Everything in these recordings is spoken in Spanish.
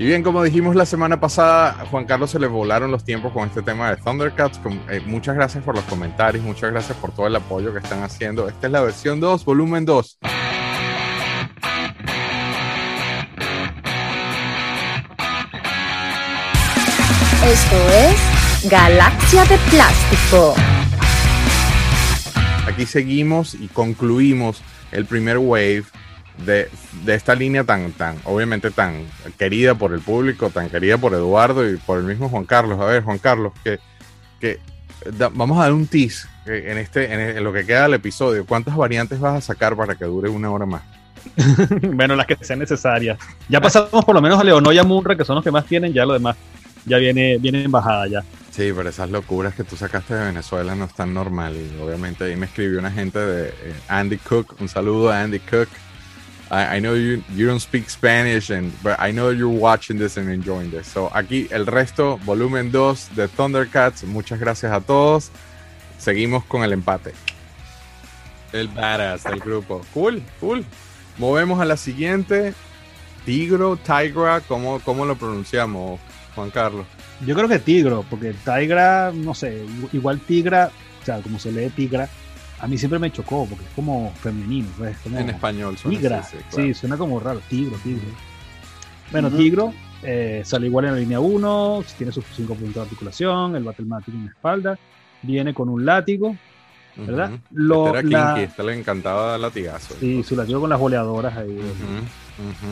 Y bien, como dijimos la semana pasada, Juan Carlos se le volaron los tiempos con este tema de Thundercats. Eh, muchas gracias por los comentarios, muchas gracias por todo el apoyo que están haciendo. Esta es la versión 2, volumen 2. Esto es Galaxia de Plástico. Aquí seguimos y concluimos el primer wave de, esta línea tan, tan, obviamente tan querida por el público, tan querida por Eduardo y por el mismo Juan Carlos. A ver, Juan Carlos, que, que vamos a dar un tease en, este, en, lo que queda del episodio. ¿Cuántas variantes vas a sacar para que dure una hora más? bueno, las que sean necesarias. Ya pasamos por lo menos a Leonoy y a Munra, que son los que más tienen, ya lo demás ya viene, viene en bajada ya. Sí, pero esas locuras que tú sacaste de Venezuela no están normal. Y obviamente ahí me escribió una gente de eh, Andy Cook. Un saludo a Andy Cook. I, know you, you don't speak Spanish, and, but I know you're watching this and enjoying this. So aquí el resto, volumen 2 de Thundercats. Muchas gracias a todos. Seguimos con el empate. El badass del grupo. Cool, cool. Movemos a la siguiente. Tigro, Tigra, ¿cómo, cómo lo pronunciamos? Juan Carlos? Yo creo que Tigro, porque Tigra, no sé, igual Tigra, o sea, como se lee Tigra, a mí siempre me chocó, porque es como femenino. Pues, en español suena Tigra, sí, suena como raro, Tigro, Tigro. Bueno, Tigro eh, sale igual en la línea 1, tiene sus 5 puntos de articulación, el Battlematic en la espalda, viene con un látigo, ¿verdad? Lo, este era Kinky, este le encantaba latigazo. Sí, su látigo con las boleadoras ahí.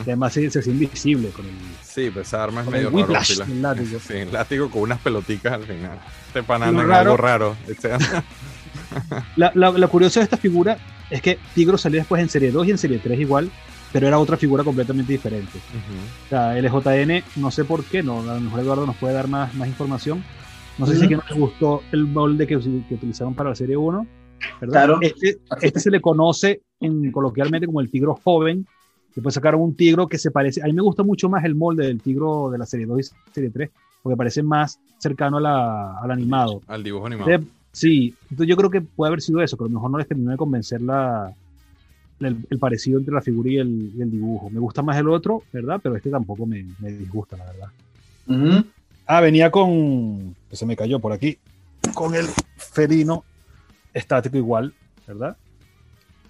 Además se, se, invisible con el. Sí, pues esa arma es medio raro. el látigo. Sí, el látigo con unas peloticas al final. Este panana es algo raro. Este la, la, la curiosa de esta figura es que Tigro salió después en serie 2 y en serie 3 igual, pero era otra figura completamente diferente. O sea, LJN, no sé por qué, no, a lo mejor Eduardo nos puede dar más, más información. No sé si es que no les gustó el molde que, que utilizaron para la serie 1. ¿verdad? Claro. Este, este, se le conoce en, coloquialmente como el tigro joven, Después sacaron un tigro que se parece, a mí me gusta mucho más el molde del tigro de la serie 2 y serie 3, porque parece más cercano al animado. Al dibujo animado. Sí, entonces yo creo que puede haber sido eso, pero a lo mejor no les terminó de convencer la, el, parecido entre la figura y el, dibujo. Me gusta más el otro, ¿verdad? Pero este tampoco me, disgusta, la verdad. Ah, venía con, se me cayó por aquí, con el felino estático igual, ¿verdad?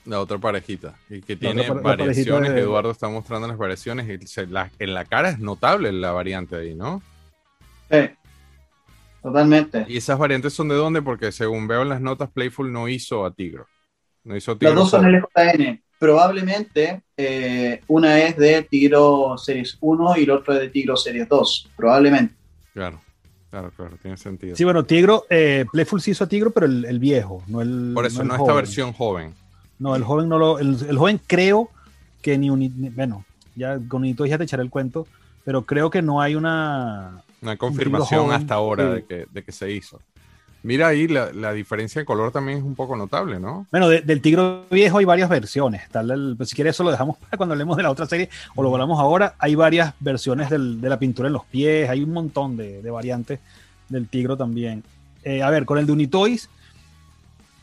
La otra parejita. Y que tiene variaciones. Eduardo está mostrando las variaciones. Y en la cara es notable la variante ahí, ¿no? Sí. Totalmente. ¿Y esas variantes son de dónde? Porque según veo en las notas, Playful no hizo a Tigro. No hizo a Tigro. Las dos son LJN. Probablemente eh, una es de Tigro Series 1 y la otra es de Tigro Series 2. Probablemente. Claro. Claro, claro, tiene sentido. Sí, bueno, Tigro, eh, Playful sí hizo a Tigro, pero el, viejo, no el. Por eso, no, esta versión joven. No, el joven no lo. El, joven creo que ni un. Bueno, ya con Unito ya te echaré el cuento, pero creo que no hay una. Una confirmación hasta ahora de, que, de, que, se hizo. Mira ahí, la, diferencia de color también es un poco notable, ¿no? Bueno, del tigro viejo hay varias versiones. Tal, pues, si quieres, eso lo dejamos para cuando hablemos de la otra serie o lo hablamos ahora. Hay varias versiones del, de la pintura en los pies, hay un montón de, de variantes del tigro también. Eh, a ver, con el de Unitoys,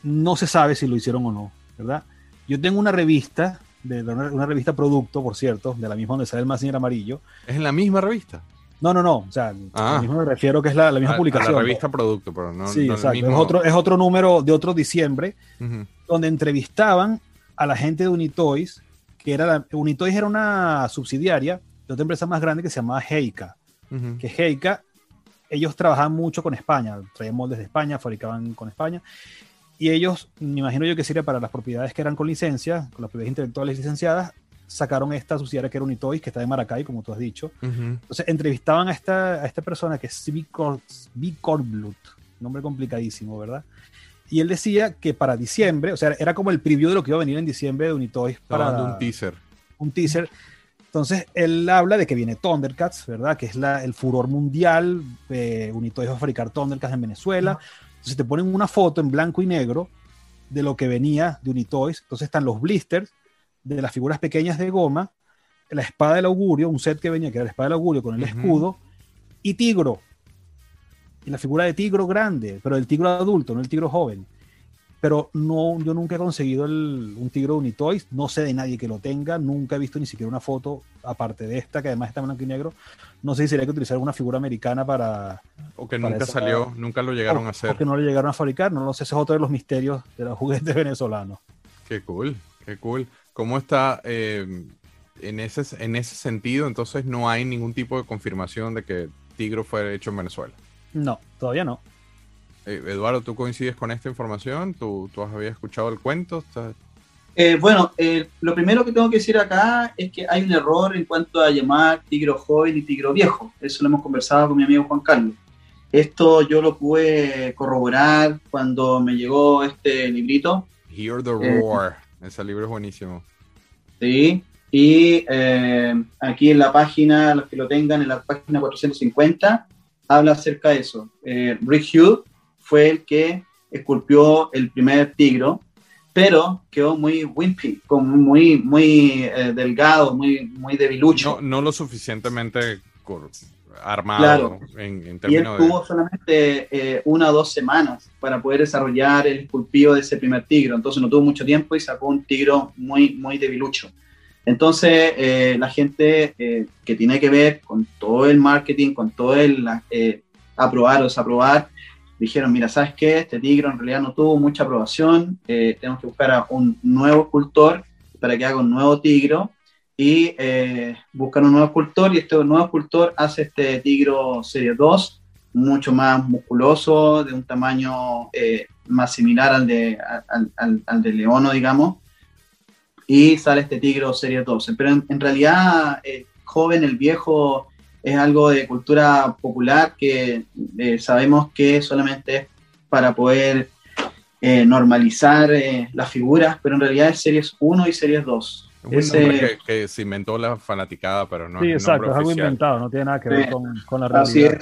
no se sabe si lo hicieron o no. ¿verdad? Yo tengo una revista, de, una, revista producto, por cierto, de la misma donde sale el Mazinger amarillo. ¿Es en la misma revista? No, no, no. O sea, ah. mismo me refiero que es la, misma publicación. la revista producto, pero no. Sí, exacto. Es, otro, es otro número de otro diciembre, donde entrevistaban a la gente de Unitoys, que era la, Unitoys era una subsidiaria de otra empresa más grande que se llamaba Heika. Que Heika, ellos trabajaban mucho con España, traían moldes de España, fabricaban con España. Y ellos, me imagino yo que sería para las propiedades que eran con licencia, con las propiedades intelectuales licenciadas, sacaron esta subsidiaria que era Unitoys, que está de Maracay, como tú has dicho. Entonces entrevistaban a esta, a esta persona que es Blut, nombre complicadísimo, ¿verdad? Y él decía que para diciembre, o sea, era como el preview de lo que iba a venir en diciembre de Unitoys. Para un teaser. Un teaser. Entonces, él habla de que viene Thundercats, ¿verdad? Que es la, el furor mundial. Eh, Unitoys va a fabricar Thundercats en Venezuela. Entonces te ponen una foto en blanco y negro de lo que venía de Unitoys. Entonces están los blisters de las figuras pequeñas de goma, la espada del augurio, un set que venía que era la espada del augurio con el escudo, y Tigro. Y la figura de Tigro grande, pero el Tigro adulto, no el Tigro joven. pero no, yo nunca he conseguido el, un tigre Unitoys, no sé de nadie que lo tenga, nunca he visto ni siquiera una foto, aparte de esta, que además está en blanco y negro. No sé si sería que utilizar alguna figura americana para. O que nunca salió, nunca lo llegaron a hacer. O que no lo llegaron a fabricar, no lo sé, ese es otro de los misterios de los juguetes venezolanos. Qué cool, qué cool. ¿Cómo está eh, en, ese, en ese sentido? Entonces, no hay ningún tipo de confirmación de que Tigro fue hecho en Venezuela. No, todavía no. Eh, Eduardo, ¿tú coincides con esta información? ¿Tú, tú habías escuchado el cuento? Eh, bueno, lo primero que tengo que decir acá es que hay un error en cuanto a llamar tigro joven y tigro viejo. Eso lo hemos conversado con mi amigo Juan Carlos. Esto yo lo pude corroborar cuando me llegó este librito. Hear the eh, Roar. Ese libro es buenísimo. Sí, y aquí en la página, los que lo tengan, en la página 450, habla acerca de eso. Rick Hughes fue el que esculpió el primer tigro, pero quedó muy wimpy, como muy, muy eh, delgado, muy, muy debilucho. No, no lo suficientemente armado en, términos Y él tuvo solamente eh, una o dos semanas para poder desarrollar el esculpido de ese primer tigro, entonces no tuvo mucho tiempo y sacó un tigro muy, muy debilucho. Entonces, eh, la gente que tiene que ver con todo el marketing, con todo el aprobar o desaprobar, dijeron, mira, ¿sabes qué? Este tigre en realidad no tuvo mucha aprobación, eh, tenemos que buscar a un nuevo escultor para que haga un nuevo tigro y eh, buscan un nuevo escultor y este nuevo escultor hace este tigro serie 2, mucho más musculoso, de un tamaño eh, más similar al de, al, al, de Leono, digamos, y sale este tigro serie 2. Pero en, realidad, el joven, el viejo, es algo de cultura popular que eh, sabemos que solamente es para poder eh, normalizar eh, las figuras, pero en realidad es series 1 y series 2. Es un nombre que, se inventó la fanaticada, pero no sí, es exacto, es algo inventado, no tiene nada que ver con, con, la realidad.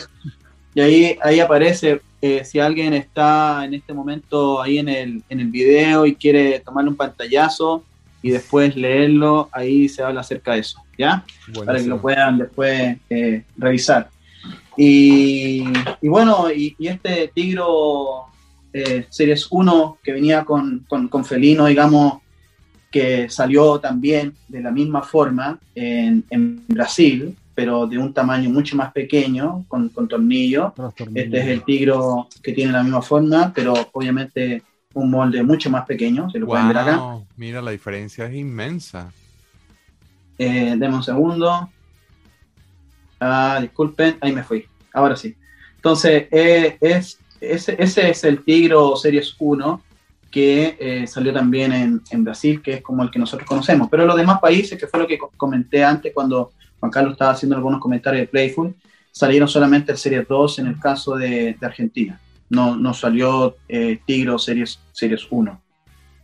Y ahí, ahí aparece, si alguien está en este momento ahí en el, en el video y quiere tomarle un pantallazo, y después leerlo, ahí se habla acerca de eso, ¿ya? Para que lo puedan después eh, revisar. Y, bueno, y, este Tigro eh, Series 1 que venía con, con, Felino, digamos, que salió también de la misma forma en, en, Brasil, pero de un tamaño mucho más pequeño, con, con tornillo. Este es el tigro que tiene la misma forma, pero obviamente un molde mucho más pequeño, se lo pueden ver acá. Mira, la diferencia es inmensa. Eh, deme un segundo. Ah, disculpen, ahí me fui. Ahora sí. Entonces, eh, es, ese, ese, es el Tigro Series 1 que eh, salió también en, en, Brasil, que es como el que nosotros conocemos. Pero los demás países, que fue lo que comenté antes cuando Juan Carlos estaba haciendo algunos comentarios de Playful, salieron solamente el Series 2 en el caso de, de Argentina no, no salió eh, Tigro Series, Series 1,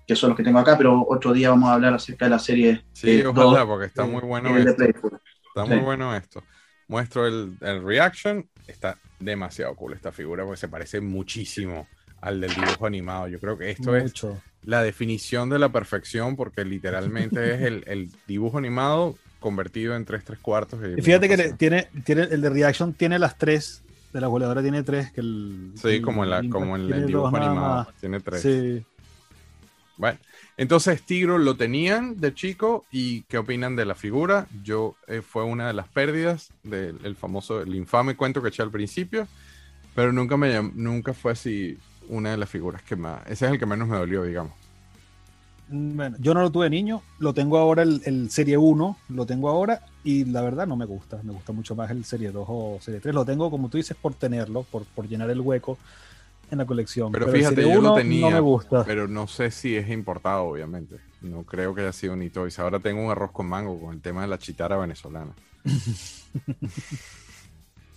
que son los que tengo acá, pero otro día vamos a hablar acerca de la serie. Sí, ojalá, porque está muy bueno esto. Está muy bueno esto. Muestro el, el, reaction, está demasiado cool esta figura porque se parece muchísimo al del dibujo animado. Yo creo que esto es la definición de la perfección porque literalmente es el, el, dibujo animado convertido en 3 3 cuartos. Y fíjate que tiene, tiene, el de Reaction tiene las tres de la goleadora tiene tres. Que el, sí, como, en, la, como en el dibujo animado. Tiene tres. Sí. Bueno, entonces Tigro lo tenían de chico y ¿qué opinan de la figura? Yo eh, fue una de las pérdidas del famoso, el infame cuento que eché al principio, pero nunca me nunca fue así una de las figuras que más, ese es el que menos me dolió, digamos. Bueno, yo no lo tuve niño, lo tengo ahora el, Serie 1, lo tengo ahora y la verdad no me gusta, me gusta mucho más el Serie 2 o Serie 3, lo tengo como tú dices por tenerlo, por, por llenar el hueco en la colección. Pero, fíjate, yo lo tenía, no me gusta. pero no sé si es importado, obviamente. No creo que haya sido ni Toys. Ahora tengo un arroz con mango con el tema de la chitara venezolana.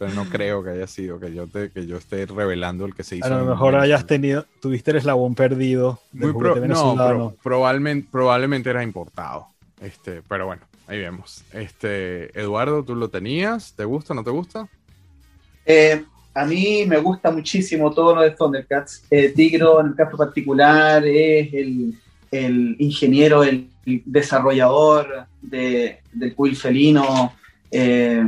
pero no creo que haya sido que yo te, que yo esté revelando el que se hizo. A lo mejor hayas tenido, tuviste el eslabón perdido. Muy no, probablemente, probablemente era importado. Este, pero bueno, ahí vemos. Este, Eduardo, ¿tú lo tenías? ¿Te gusta? ¿No te gusta? Eh, a mí me gusta muchísimo todo lo de Thundercats. Eh, Tigro, en el caso particular, es el, el ingeniero, el, desarrollador de, del quill felino. Eh,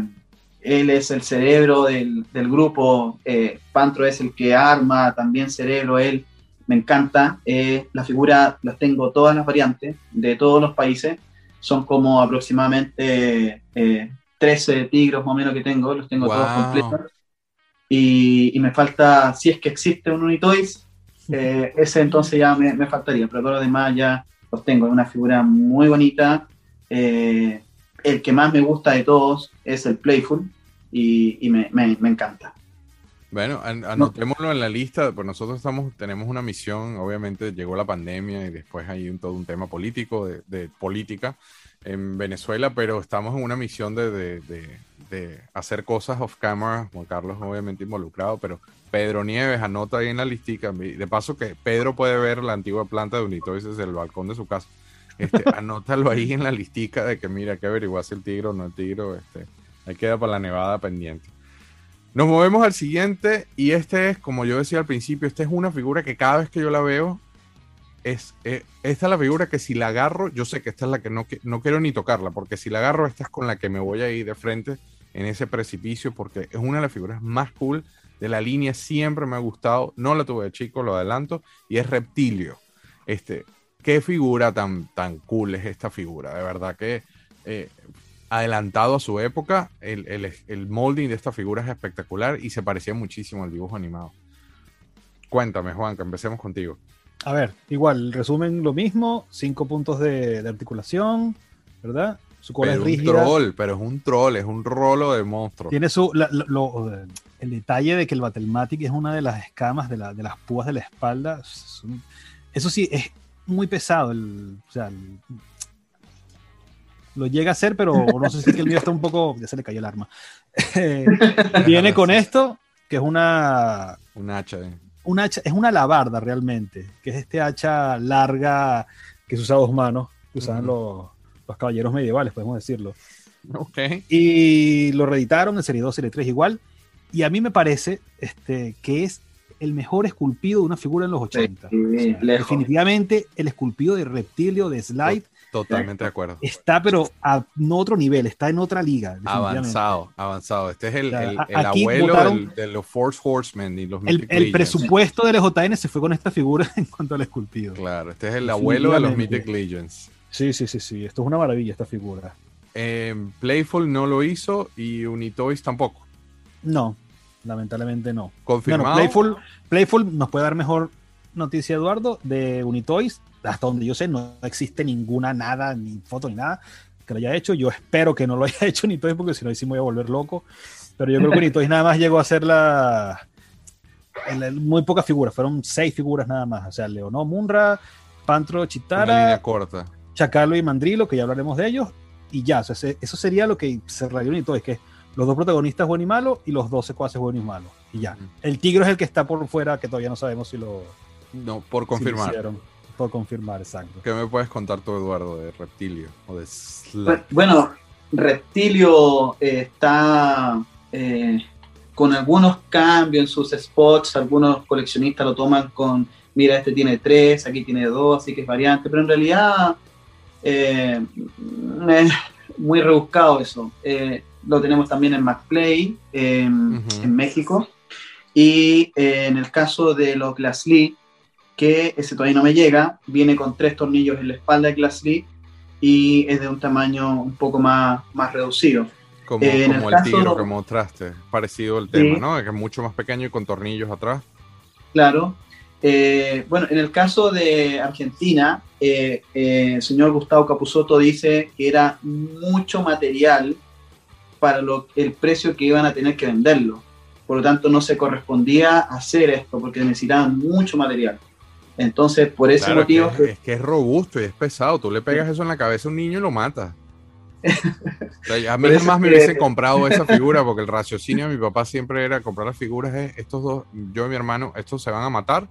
él es el cerebro del, grupo, eh, Pantro es el que arma también cerebro, él me encanta. Eh, la figura las tengo todas las variantes de todos los países. Son como aproximadamente 13 eh, tigros más o menos que tengo, los tengo todos completos. Y, me falta, si es que existe un Unitoys, eh, ese entonces ya me, me, faltaría, pero todos los demás ya los tengo. Es una figura muy bonita. El que más me gusta de todos es el Playful y, me, me, me encanta. Bueno, anotémoslo en la lista, pues nosotros estamos, tenemos una misión, obviamente llegó la pandemia y después hay un, todo un tema político, de, política en Venezuela, pero estamos en una misión de, de, hacer cosas off camera, Juan Carlos obviamente involucrado, pero Pedro Nieves anota ahí en la listica, de paso que Pedro puede ver la antigua planta de Unitois desde el balcón de su casa, este, anótalo ahí en la listica de que mira, que averiguar si el tigre o no el tigre, este, ahí queda para la nevada pendiente. Nos movemos al siguiente y este es, como yo decía al principio, esta es una figura que cada vez que yo la veo, es, eh, esta es la figura que si la agarro, yo sé que esta es la que no, no quiero ni tocarla, porque si la agarro, esta es con la que me voy a ir de frente en ese precipicio, porque es una de las figuras más cool de la línea, siempre me ha gustado, no la tuve de chico, lo adelanto, y es Reptilio. Este, qué figura tan, tan cool es esta figura, de verdad que eh, adelantado a su época. El, el, molding de esta figura es espectacular y se parecía muchísimo al dibujo animado. Cuéntame, Juan, que empecemos contigo. A ver, igual, resumen lo mismo, cinco puntos de, articulación, ¿verdad? Su cola es rígida. Un troll, pero es un troll, es un rolo de monstruo. Tiene su, el detalle de que el Battlematic es una de las escamas de, de las púas de la espalda. Eso sí, es muy pesado. El, o sea, lo llega a hacer, pero no sé si es que el mío está un poco. Ya se le cayó el arma. Viene con esto, que es una. Un hacha. Eh. Un hacha, es una alabarda realmente, que es este hacha larga que se usa a dos manos, que usaban los, los, caballeros medievales, podemos decirlo. Okay. Y lo reeditaron en serie 2, serie 3 igual. Y a mí me parece este, que es el mejor esculpido de una figura en los 80. definitivamente el esculpido de Reptilio, de Slide, Totalmente de acuerdo. Está, pero a otro nivel, está en otra liga. Avanzado, avanzado. Este es el, abuelo de los Force Horsemen y los El, el presupuesto de LJN se fue con esta figura en cuanto al esculpido. Claro, este es el abuelo de los Mythic Legends. Sí, sí, sí, sí. Esto es una maravilla, esta figura. Em, Playful no lo hizo y Unitoys tampoco. No, lamentablemente no. Confirmado. Playful, Playful nos puede dar mejor noticia, Eduardo, de Unitoys hasta donde yo sé, no existe ninguna, nada, ni foto, ni nada que lo haya hecho. Yo espero que no lo haya hecho ni todo, porque si no, sí me voy a volver loco. Pero yo creo que Nitois nada más llegó a ser la, muy pocas figuras, fueron seis figuras nada más. O sea, Leonó, Munra, Pantro, Chitara, corta. Chacalo y Mandrilo, que ya hablaremos de ellos. Y ya, eso sería lo que cerraría es que los dos protagonistas bueno y malo y los dos secuaces bueno y malo. Y ya. El tigre es el que está por fuera, que todavía no sabemos si lo. No, por confirmar por confirmar, exacto. ¿Qué me puedes contar tú, Eduardo, de Reptilio o de Bueno, Reptilio eh, está eh, con algunos cambios en sus spots, algunos coleccionistas lo toman con, mira, este tiene tres, aquí tiene dos, así que es variante, pero en realidad eh, es muy rebuscado eso. Lo tenemos también en McPlay, en México, y en el caso de los Glassly, que ese todavía no me llega, viene con tres tornillos en la espalda de Glass y es de un tamaño un poco más, más reducido. Como, eh, el, tiro que mostraste, parecido el tema, ¿no? Que es mucho más pequeño y con tornillos atrás. Claro. Eh, bueno, en el caso de Argentina, eh, el señor Gustavo Capusotto dice que era mucho material para lo, el precio que iban a tener que venderlo. Por lo tanto, no se correspondía hacer esto porque necesitaban mucho material. Entonces, por ese motivo... Es que, es robusto y es pesado. Tú le pegas eso en la cabeza a un niño y lo matas. a mí jamás me hubiesen comprado esa figura porque el raciocinio de mi papá siempre era comprar las figuras, estos dos, yo y mi hermano, estos se van a matar.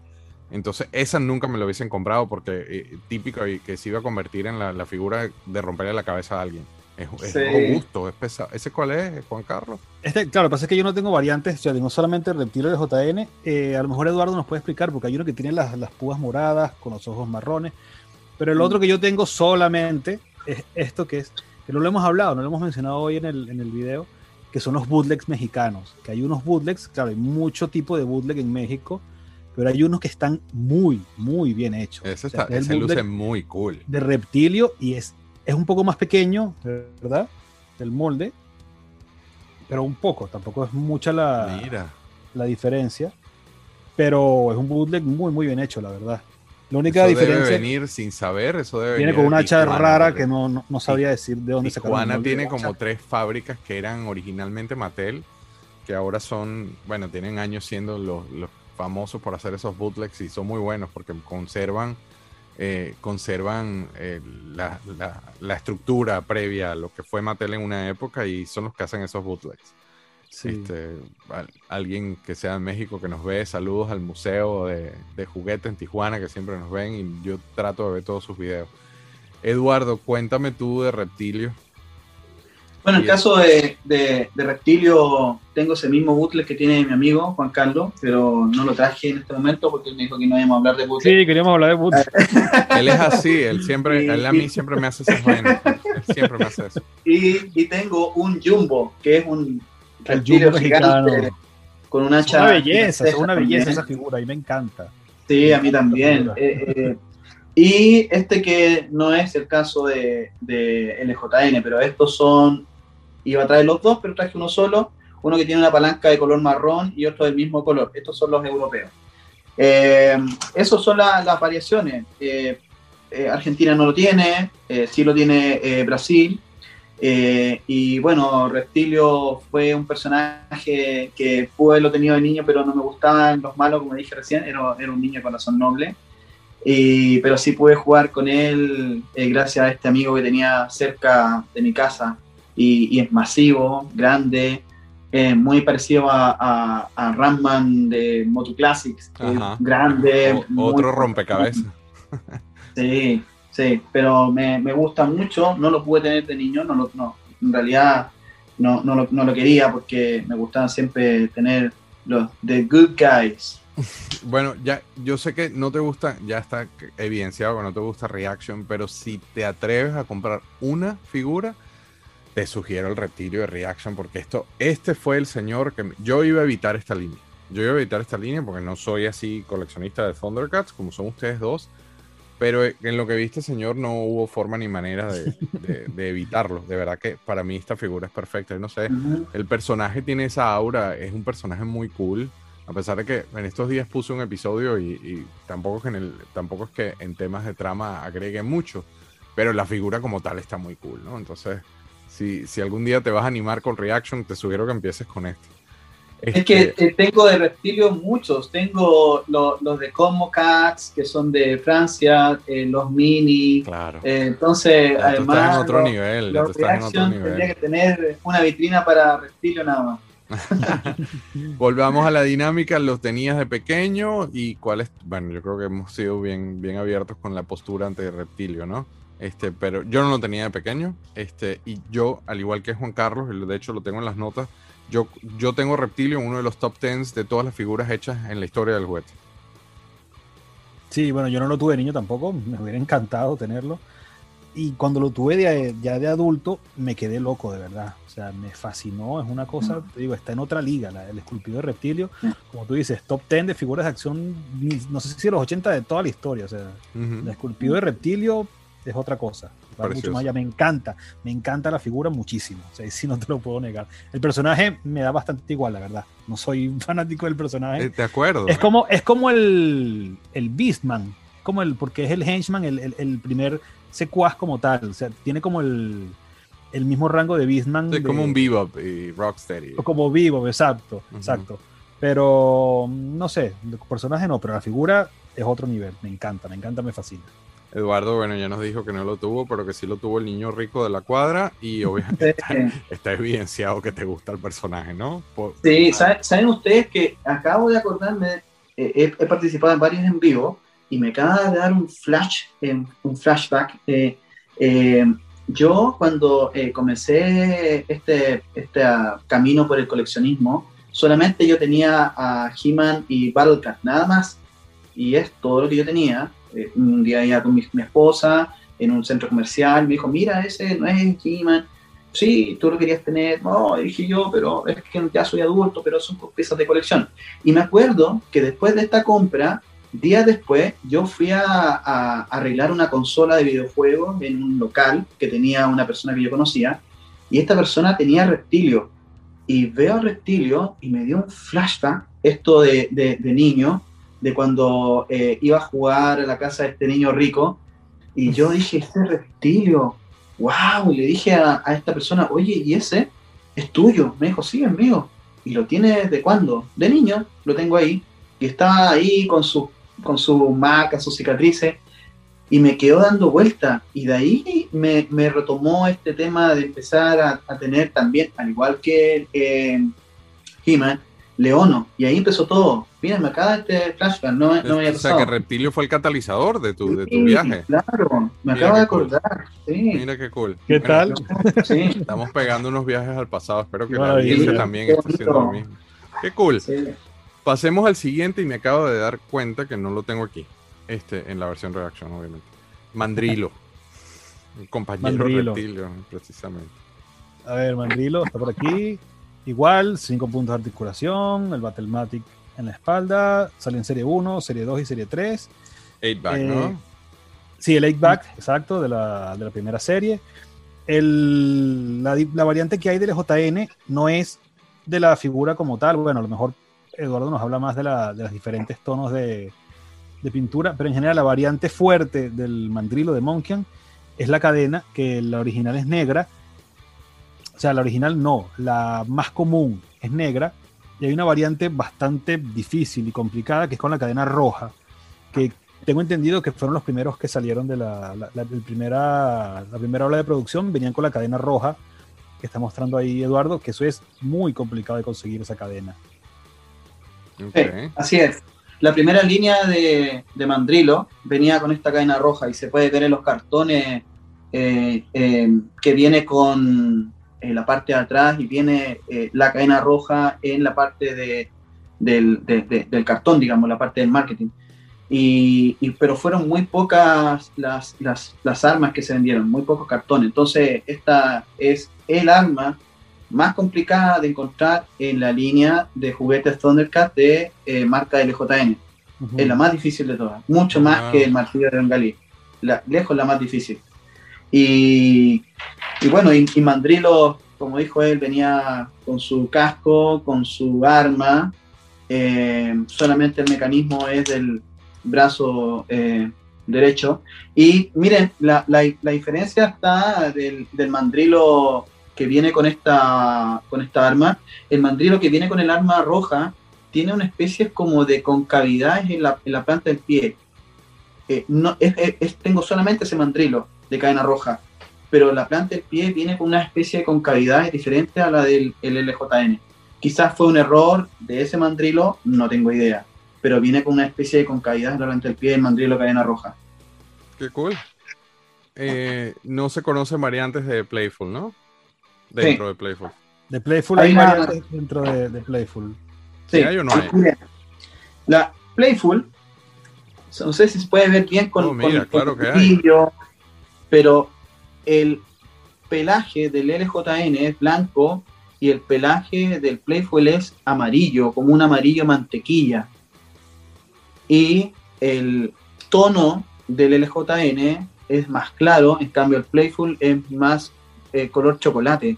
Entonces, esa nunca me lo hubiesen comprado porque eh, típico que se iba a convertir en la, la figura de romperle la cabeza a alguien. Es, robusto, es pesado. ¿Ese cuál es, Juan Carlos? Este, claro, lo que pasa es que yo no tengo variantes, o sea, tengo solamente el reptil de JN. Eh, a lo mejor Eduardo nos puede explicar, porque hay uno que tiene las, las púas moradas con los ojos marrones. Pero el otro que yo tengo solamente es esto que es, que no lo hemos hablado, no lo hemos mencionado hoy en el, en el video, que son los bootlegs mexicanos. Que hay unos bootlegs, claro, hay mucho tipo de bootleg en México, pero hay unos que están muy, muy bien hechos. Ese, está, ese luce muy cool. De reptilio y es, es un poco más pequeño, ¿verdad? Del molde, pero un poco, tampoco es mucha la, la diferencia, pero es un bootleg muy, muy bien hecho, la verdad. La única eso diferencia. Debe venir sin saber, eso debe Viene con una hacha rara que no, no, no, sabía decir de dónde sacaron. Tijuana tiene como tres fábricas que eran originalmente Mattel, que ahora son, bueno, tienen años siendo los, los famosos por hacer esos bootlegs y son muy buenos porque conservan, eh, conservan eh, la, la, la, estructura previa a lo que fue Mattel en una época y son los que hacen esos bootlegs. Sí. Este, alguien que sea de México que nos ve, saludos al Museo de, de Juguete en Tijuana que siempre nos ven y yo trato de ver todos sus videos. Eduardo, cuéntame tú de Reptilio. Bueno, en el caso de, de, de, Reptilio, tengo ese mismo bootleg que tiene mi amigo Juan Carlos, pero no lo traje en este momento porque él me dijo que no íbamos a hablar de bootleg. Sí, queríamos hablar de bootleg. él es así, él siempre, él a mí siempre me hace esas vainas. Él siempre me hace eso. Y, y tengo un Jumbo, que es un reptilio gigante con una hacha. Es una belleza, es una belleza esa figura, y me encanta. Sí, a mí también. Eh, eh, y este que no es el caso de, de LJN, pero estos son iba a traer los dos, pero traje uno solo, uno que tiene una palanca de color marrón y otro del mismo color. Estos son los europeos. Eh, esas son la, las variaciones. Eh, eh, Argentina no lo tiene, eh, sí lo tiene eh, Brasil. y bueno, Reptilio fue un personaje que pude haberlo tenido de niño, pero no me gustaban los malos, como dije recién, era, era un niño de corazón noble. Y, pero sí pude jugar con él gracias a este amigo que tenía cerca de mi casa, y, y es masivo, grande, eh, muy parecido a, a, a Ramman de Moto Classics, grande. O, otro rompecabezas. Sí, sí, pero me, me, gusta mucho, no lo pude tener de niño, no, lo, no en realidad no, no, lo, no lo quería porque me gustaba siempre tener los The Good Guys. Bueno, ya yo sé que no te gusta, ya está evidenciado que no te gusta Reaction, pero si te atreves a comprar una figura, te sugiero el reptilio de Reaction porque esto, este fue el señor que yo iba a evitar esta línea. Yo iba a evitar esta línea porque no soy así coleccionista de Thundercats como son ustedes dos, pero en lo que viste, señor, no hubo forma ni manera de, de, de evitarlo. De verdad que para mí esta figura es perfecta. No sé, el personaje tiene esa aura, es un personaje muy cool. A pesar de que en estos días puse un episodio y, y tampoco, es que en el, tampoco es que en temas de trama agregue mucho, pero la figura como tal está muy cool, ¿no? Entonces, si, si, algún día te vas a animar con Reaction, te sugiero que empieces con este. este... Es que eh, tengo de reptilio muchos. Tengo lo, los de Como Cats, que son de Francia, eh, los mini. Claro. Eh, entonces, ya además. Estás en otro los, nivel. Los estás en otro nivel. Tendría que tener una vitrina para reptilio nada más. Volvamos a la dinámica, los tenías de pequeño y cuáles, bueno, yo creo que hemos sido bien, bien abiertos con la postura ante reptilio, ¿no? Este, pero yo no lo tenía de pequeño. Este, y yo, al igual que Juan Carlos, de hecho lo tengo en las notas, yo, yo tengo Reptilio en uno de los top 10 de todas las figuras hechas en la historia del juguete. Sí, bueno, yo no lo tuve de niño tampoco, me hubiera encantado tenerlo. Y cuando lo tuve de, ya de adulto, me quedé loco, de verdad. O sea, me fascinó, es una cosa, te digo, está en otra liga, la, el esculpido de reptilio. Como tú dices, top 10 de figuras de acción, no sé si de los 80 de toda la historia. O sea, uh -huh. el esculpido de reptilio es otra cosa. Va mucho más allá. Me encanta, me encanta la figura muchísimo. O sea, si no te lo puedo negar. El personaje me da bastante igual, la verdad. No soy fanático del personaje. De acuerdo. Es como, es como el, el Beastman, como el, porque es el henchman, el, el, el primer secuaz como tal. O sea, tiene como el, el mismo rango de Beastman. Sí, de, como un Bebop y Rocksteady. O como Bebop, exacto, uh -huh. exacto. Pero no sé, el personaje no, pero la figura es otro nivel. Me encanta, me encanta, me fascina. Eduardo, bueno, ya nos dijo que no lo tuvo, pero que sí lo tuvo el niño rico de la cuadra y obviamente está, está, evidenciado que te gusta el personaje, ¿no? Por, sí, ¿saben, ¿saben, ustedes que acabo de acordarme, eh, he, he, participado en varios en vivo y me acaba de dar un flash, eh, un flashback. Eh, yo cuando eh, comencé este, este uh, camino por el coleccionismo, solamente yo tenía a He-Man y Battlecat, nada más. Y es todo lo que yo tenía eh, un día iba con mi, esposa en un centro comercial, me dijo, mira, ese no es He-Man. sí, tú lo querías tener, no, dije yo, pero es que ya soy adulto, pero son piezas de colección. Y me acuerdo que después de esta compra, días después, yo fui a, arreglar una consola de videojuegos en un local que tenía una persona que yo conocía, y esta persona tenía reptilio. Y veo a reptilio y me dio un flashback, esto de, de niño, de cuando eh, iba a jugar a la casa de este niño rico, y yo dije, este reptilio, wow, y le dije a, a, esta persona, oye, ¿y ese es tuyo? Me dijo, sí, es mío. ¿Y lo tienes de cuándo? De niño, lo tengo ahí. Y estaba ahí con su, con su maca, sus cicatrices, y me quedó dando vuelta. Y de ahí me, me retomó este tema de empezar a, a, tener también, al igual que eh, He-Man, Leono. Y ahí empezó todo. Mira, me acaba este flashback, no, no me O sea, que Reptilio fue el catalizador de tu, de tu sí, viaje. Claro, me Mira acabo de acordar. Cool. Sí. Mira qué cool. ¿Qué Mira, tal? Sí. Estamos pegando unos viajes al pasado. Espero que la audiencia también esté haciendo lo mismo. Qué cool. Sí. Pasemos al siguiente y me acabo de dar cuenta que no lo tengo aquí. Este, en la versión reacción, obviamente. Mandrilo. El compañero Mandrilo. Reptilio, precisamente. A ver, Mandrilo está por aquí. Igual, 5 puntos de articulación, el Battlematic en la espalda, sale en serie 1, serie 2 y serie 3. 8-back, eh, ¿no? Sí, el 8-back, exacto, de la, de la, primera serie. El, la, la, variante que hay del JN no es de la figura como tal. Bueno, a lo mejor Eduardo nos habla más de, la, de los diferentes tonos de, de, pintura, pero en general la variante fuerte del mandrilo de Monkian es la cadena, que la original es negra. O sea, la original no, la más común es negra y hay una variante bastante difícil y complicada que es con la cadena roja, que tengo entendido que fueron los primeros que salieron de la, la, la, primera, la primera ola de producción, venían con la cadena roja, que está mostrando ahí Eduardo, que eso es muy complicado de conseguir esa cadena. Okay. Sí, así es. La primera línea de, de, Mandrilo venía con esta cadena roja y se puede ver en los cartones eh, eh, que viene con, en la parte de atrás y viene eh, la cadena roja en la parte de, del, de, de, del, cartón, digamos, la parte del marketing. Y, y pero fueron muy pocas las, las, las, armas que se vendieron, muy pocos cartones. Entonces, esta es el arma más complicada de encontrar en la línea de juguetes Thundercat de eh, marca LJN. Uh -huh. Es la más difícil de todas, mucho más -huh. que el martillo de Bengalí. La, lejos la más difícil. Y, bueno, y, Mandrilo, como dijo él, venía con su casco, con su arma. Eh, solamente el mecanismo es del brazo eh, derecho. Y miren, la, la, la diferencia está del, del, mandrilo que viene con esta, con esta arma. El mandrilo que viene con el arma roja tiene una especie como de concavidades en la, en la planta del pie. Eh, no, es, es, tengo solamente ese mandrilo de cadena roja, pero la planta del pie viene con una especie de concavidades diferente a la del LJN. Quizás fue un error de ese mandrilo, no tengo idea, pero viene con una especie de concavidad en la planta del pie del mandrilo de cadena roja. Qué cool. Eh, no se conocen variantes de Playful, ¿no? Dentro sí. de Playful. De Playful hay, hay variantes dentro de, de, Playful. Sí, ¿Sí hay o no hay? La Playful, no sé si se puede ver bien con, oh, mira, con, claro con el cuchillo, pero el pelaje del LJN es blanco y el pelaje del Playful es amarillo, como un amarillo mantequilla. Y el tono del LJN es más claro, en cambio el Playful es más eh, color chocolate.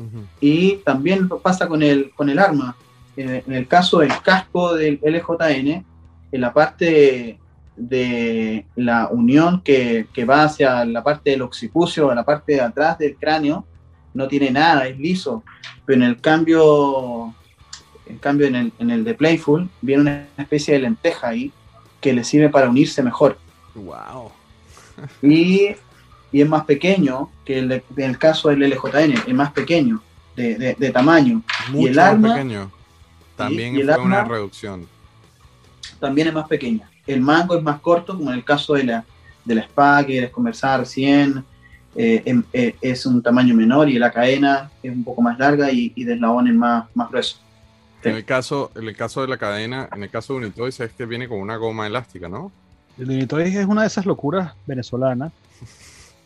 Uh -huh. Y también pasa con el, con el arma. En, en el caso del casco del LJN, en la parte de la unión que, que, va hacia la parte del occipucio, a la parte de atrás del cráneo, no tiene nada, es liso. Pero en el cambio, en cambio en el, en el de Playful, viene una especie de lenteja ahí que le sirve para unirse mejor. Wow. y, y, es más pequeño que el, de, en el caso del LJN, es más pequeño de, de, de tamaño. Mucho y el arma, pequeño. También y, y fue arma, una reducción. También es más pequeña el mango es más corto, como en el caso de la, de la espada que les conversaba recién, eh, eh, es un tamaño menor y la cadena es un poco más larga y, y del eslabón es más, más grueso. Sí. En, el caso, en el caso de la cadena, en el caso de Unitoys es que viene con una goma elástica, ¿no? El Unitoys es una de esas locuras venezolanas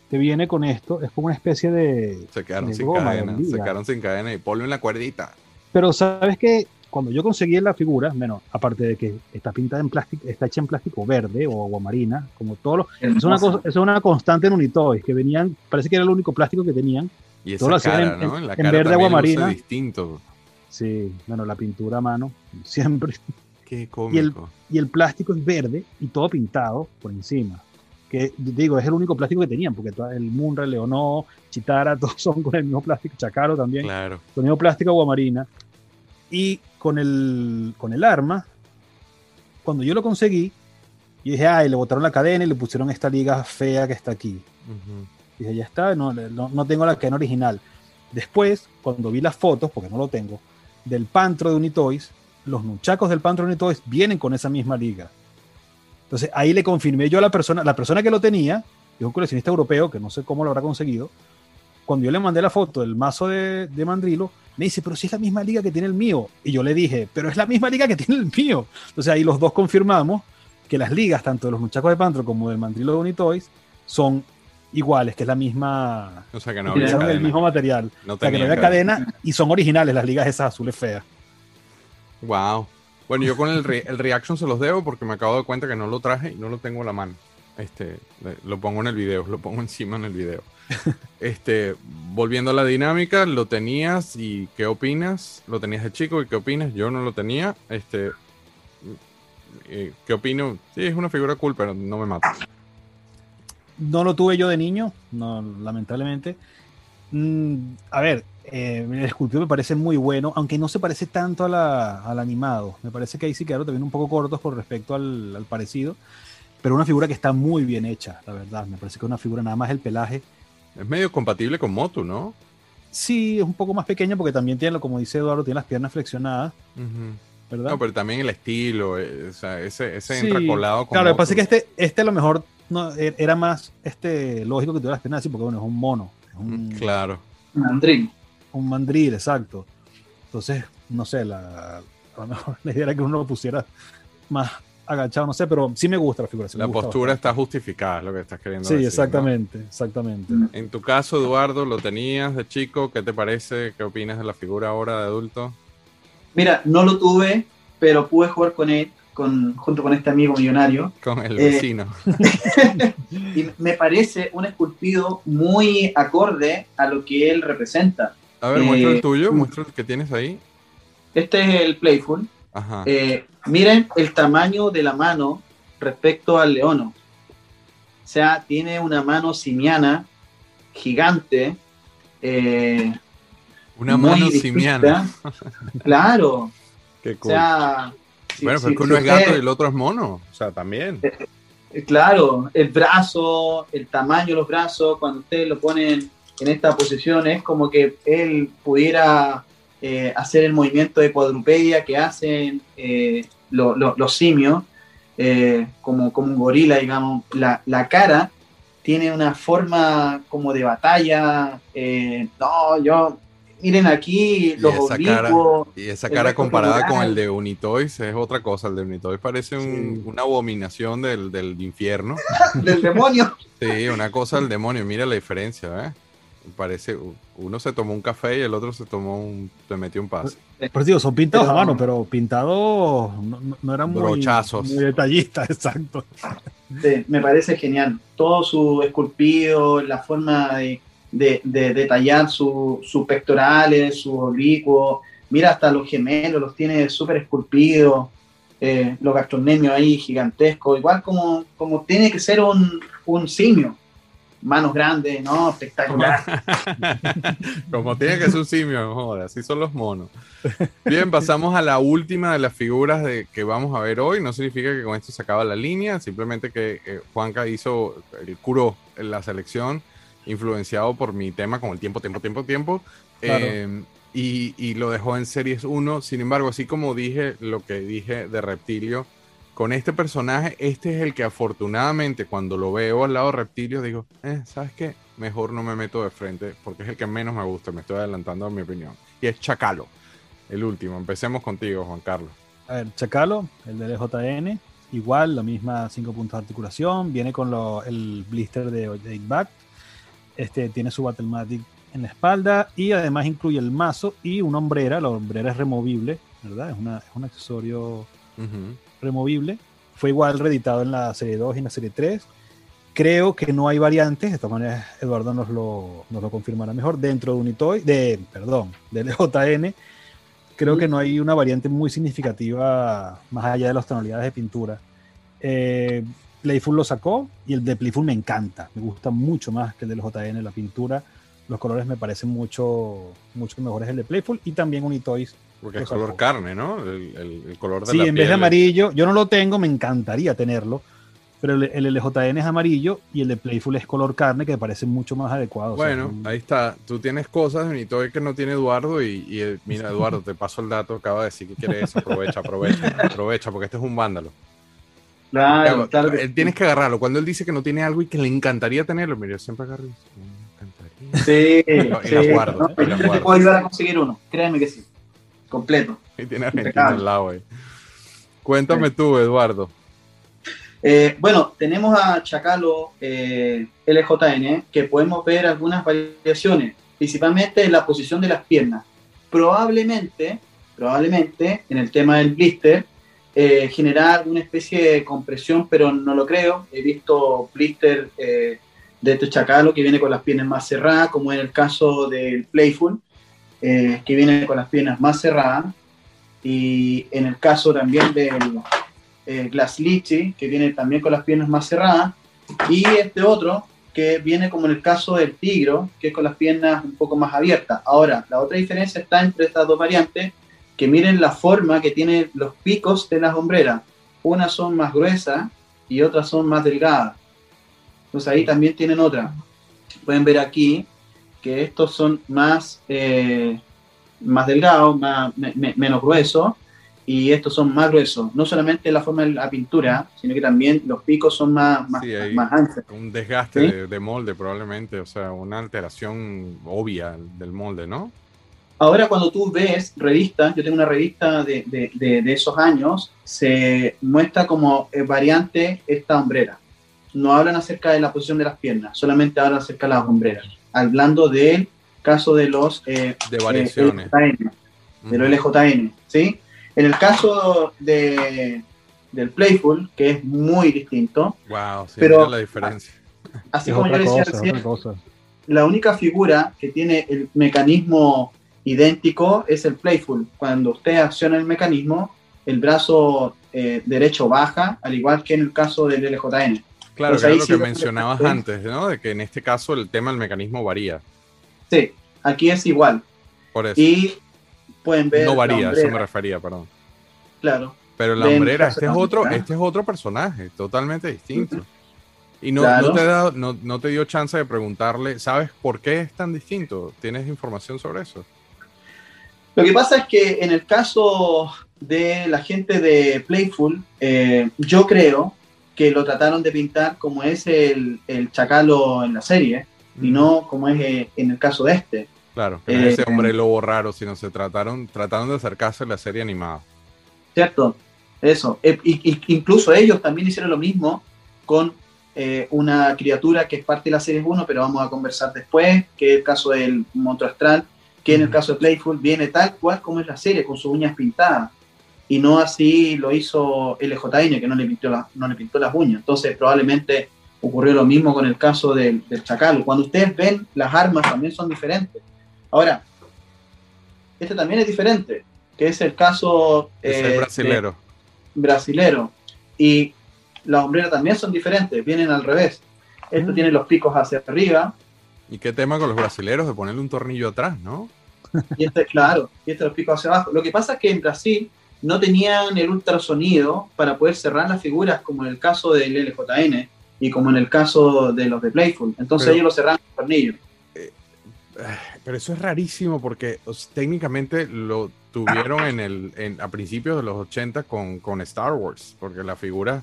que viene con esto es como una especie de. Se quedaron de sin goma, de cadena, se quedaron sin cadena y ponlo en la cuerdita. Pero sabes que cuando yo conseguí la figura, bueno, aparte de que está pintada en plástico, está hecha en plástico verde o agua marina, como todos los. Es una, cosa, es una constante en Unitoys, que venían, parece que era el único plástico que tenían. Y esa Todo lo hacían cara, en- ¿no? en- la en verde también agua luce marina. distinto. Sí, bueno, la pintura a mano, siempre. Qué Y el, y el plástico es verde y todo pintado por encima. Que digo, es el único plástico que tenían, porque el Munra, el Leonó, Chitara, todos son con el mismo plástico, Chacaro también, Claro. con el mismo plástico agua marina. Y con el, con el arma, cuando yo lo conseguí, y dije, ay, le botaron la cadena y le pusieron esta liga fea que está aquí. Ujú. Dije, ya está, no, no, no tengo la cadena original. Después, cuando vi las fotos, porque no lo tengo, del Pantro de Unitoys, los muchachos del Pantro de Unitoys vienen con esa misma liga. Entonces ahí le confirmé yo a la persona, la persona que lo tenía, es un coleccionista europeo, que no sé cómo lo habrá conseguido, cuando yo le mandé la foto del mazo de, de Mandrilo, me dice, pero si es la misma liga que tiene el mío. Y yo le dije, pero es la misma liga que tiene el mío. Entonces ahí los dos confirmamos que las ligas, tanto de los muchachos de Pantro como del Mandrilo de Unitoys, son iguales, que es la misma, O sea que no había el cadena. mismo material. No O sea, que no había cadena y son originales las ligas esas azules feas. Wow. Bueno, yo con el, re- el reaction se los debo porque me acabo de dar cuenta que no lo traje y no lo tengo a la mano. Este, lo pongo en el video, lo pongo encima en el video. Este, volviendo a la dinámica, lo tenías y qué opinas? Lo tenías de chico y qué opinas? Yo no lo tenía. Este, eh, ¿qué opino? Sí, es una figura cool, pero no me mata. No lo tuve yo de niño, no, lamentablemente. Mm, a ver, eh, el esculpido me parece muy bueno, aunque no se parece tanto a la- al animado. Me parece que ahí sí quedaron también un poco cortos con respecto al, al parecido. Pero una figura que está muy bien hecha, la verdad. Me parece que es una figura nada más el pelaje. Es medio compatible con Motu, ¿no? Sí, es un poco más pequeña porque también tiene, como dice Eduardo, tiene las piernas flexionadas, ¿verdad? No, pero también el estilo, eh, o sea, ese, ese Sí, entracolado con Claro, lo que pasa es que este, este a lo mejor no, e- era más este, lógico que tuviera las piernas así, porque bueno, es un mono. Es un, Mm, Claro. Mandril. un mandril, exacto. Entonces, no sé, la, a lo mejor la idea era que uno lo pusiera más agachado, no sé, pero sí me gusta la figura. sí La postura bastante. está justificada, es lo que estás queriendo Sí, decir. ¿no? exactamente, exactamente. En tu caso, Eduardo, lo tenías de chico. ¿Qué te parece? ¿Qué opinas de la figura ahora de adulto? Mira, no lo tuve, pero pude jugar con él, con, junto con este amigo millonario. Con el Eh, vecino. Y me parece un esculpido muy acorde a lo que él representa. A ver, eh, muestra el tuyo, mm. muestra el que tienes ahí. Este es el Playful. Ajá. Eh, miren el tamaño de la mano respecto al leono. O sea, tiene una mano simiana gigante. eh, Una mano distinta. simiana. Claro. Qué O sea, bueno, si- pero si uno es gato y el otro es mono. O sea, también. Eh, Claro, el brazo, el tamaño de los brazos, cuando ustedes lo ponen en esta posición, es como que él pudiera eh, hacer el movimiento de cuadrupedia que hacen eh, lo- lo- los simios, eh, como, como un gorila, digamos. La, la cara tiene una forma como de batalla. eh, no, yo, miren aquí Y los esa cara, y esa cara comparada con el de Unitoys es otra cosa. El de Unitoys parece un- Sí. una abominación del, del infierno. del demonio. Sí, una cosa del demonio. Mira la diferencia, ¿eh? Parece, uno se tomó un café y el otro se tomó un, se metió un pase. Por eso digo, son pintados Pero- a mano, pero pintados no, no- eran muy, Brochazos. muy detallistas, exacto. Sí, me parece genial. Todo su esculpido, la forma de, de- de detallar su- sus pectorales, sus oblicuos. Mira, hasta los gemelos los tiene súper esculpidos. eh, los gastrocnemios ahí gigantescos. Igual como, como tiene que ser un, un simio. Manos grandes, ¿no? Espectacular. Como tiene que ser un simio, joder, así son los monos. Bien, pasamos a la última de las figuras de, que vamos a ver hoy. No significa que con esto se acaba la línea, simplemente que eh, Juanca hizo, el curó en la selección, influenciado por mi tema con el tiempo, tiempo, tiempo, tiempo. Claro. eh, y, y lo dejó en Series 1. Sin embargo, así como dije lo que dije de Reptilio, con este personaje, este es el que afortunadamente cuando lo veo al lado de Reptilio digo, eh, ¿sabes qué? Mejor no me meto de frente porque es el que menos me gusta, me estoy adelantando a mi opinión. Y es Chacalo, el último. Empecemos contigo, Juan Carlos. A ver, Chacalo, el de JN, igual, la misma 5 puntos de articulación, viene con lo- el blister de 8 back. Este, tiene su Battlematic en la espalda y además incluye el mazo y una hombrera. La hombrera es removible, ¿verdad? Es, una, es un accesorio removible. Fue igual reeditado en la serie 2 y en la serie 3. Creo que no hay variantes, de esta manera Eduardo nos lo, nos lo confirmará mejor. Dentro de Unitoy, de, perdón, del JN, creo que no hay una variante muy significativa más allá de las tonalidades de pintura. Eh, Playful lo sacó y el de Playful me encanta, me gusta mucho más que el del JN, la pintura, los colores me parecen mucho, mucho mejores el de Playful y también Unitoys. Porque es color carne, ¿no? El, el, color de sí, en vez de amarillo, yo no lo tengo, me encantaría tenerlo, pero el, el, LJN es amarillo y el de Playful es color carne, que me parece mucho más adecuado. Bueno, ahí está. Tú tienes cosas de Unitoy que no tiene Eduardo y, y eh, mira, Eduardo, te paso el dato, acaba de decir que quiere eso, aprovecha, aprovecha, aprovecha, porque este es un vándalo. Claro, claro. Tienes que agarrarlo. Cuando él dice que no tiene algo y que le encantaría tenerlo, mira, yo siempre agarro Me encantaría. Sí, y, sí, las guardo. No, y las guardo. Te puedo ayudar a conseguir uno, créeme que sí. Completo. Y tiene Argentina al lado ahí. Cuéntame sí. tú, Eduardo. Eh, bueno, tenemos a Chacalo eh, LJN, que podemos ver algunas variaciones, principalmente en la posición de las piernas. Probablemente, probablemente, en el tema del blister, eh, generar una especie de compresión, pero no lo creo. He visto blister de este chacalo que viene con las piernas más cerradas, como en el caso del Playful, eh, que viene con las piernas más cerradas. Y en el caso también del eh, Glass Litchi, que viene también con las piernas más cerradas. Y este otro, que viene como en el caso del Tigro, que es con las piernas un poco más abiertas. Ahora, la otra diferencia está entre estas dos variantes que miren la forma que tienen los picos de las hombreras. Unas son más gruesas y otras son más delgadas. Entonces ahí también tienen otra. Pueden ver aquí que estos son más, eh, más delgados, más, me, me, menos gruesos, y estos son más gruesos. No solamente la forma de la pintura, sino que también los picos son más, más, sí, más anchos. Un desgaste ¿Sí? de, de molde probablemente, o sea, una alteración obvia del molde, ¿no? Ahora cuando tú ves revistas, yo tengo una revista de, de, de, de, esos años, se muestra como variante esta hombrera. No hablan acerca de la posición de las piernas, solamente hablan acerca de las hombreras, hablando del caso de los eh, de variaciones. Eh, LJN, de los LJN, ¿sí? En el caso de, del Playful, que es muy distinto. Wow, sí, pero la diferencia. Así es como yo decía cosa, recién, la única figura que tiene el mecanismo idéntico es el playful. Cuando usted acciona el mecanismo, el brazo eh, derecho baja, al igual que en el caso del LJN. Claro, pues que era lo que mencionabas antes, ¿no? De que en este caso el tema del mecanismo varía. Sí, aquí es igual. Por eso. Y pueden ver. No varía, eso me refería, perdón. Claro. Pero la hombrera, este es otro, este es otro personaje, totalmente distinto. Y no, claro. no, te da, no, no te dio chance de preguntarle, ¿sabes por qué es tan distinto? ¿Tienes información sobre eso? Lo que pasa es que en el caso de la gente de Playful, eh, yo creo que lo trataron de pintar como es el, el chacalo en la serie mm. y no como es eh, en el caso de este. Claro, que no eh, ese hombre lobo raro, sino se trataron, trataron de acercarse a la serie animada. Cierto, eso. E, y, incluso ellos también hicieron lo mismo con eh, una criatura que es parte de la serie 1, pero vamos a conversar después, que es el caso del monstruo astral, que en el caso de Playful viene tal cual como es la serie, con sus uñas pintadas. Y no así lo hizo LJN, que no le pintó, la, no le pintó las uñas. Entonces probablemente ocurrió lo mismo con el caso del, del Chacal. Cuando ustedes ven, las armas también son diferentes. Ahora, este también es diferente, que es el caso... Es eh, el brasilero. Brasilero. Y las hombreras también son diferentes, vienen al revés. Esto mm. tiene los picos hacia arriba. ¿Y qué tema con los brasileros de ponerle un tornillo atrás, no? Y este, claro, y este los picos hacia abajo. Lo que pasa es que en Brasil no tenían el ultrasonido para poder cerrar las figuras, como en el caso del LJN y como en el caso de los de Playful. Entonces pero, ellos lo cerraron con tornillo. Eh, pero eso es rarísimo porque o sea, técnicamente lo tuvieron en el, en, a principios de los 80 con, con Star Wars, porque las figuras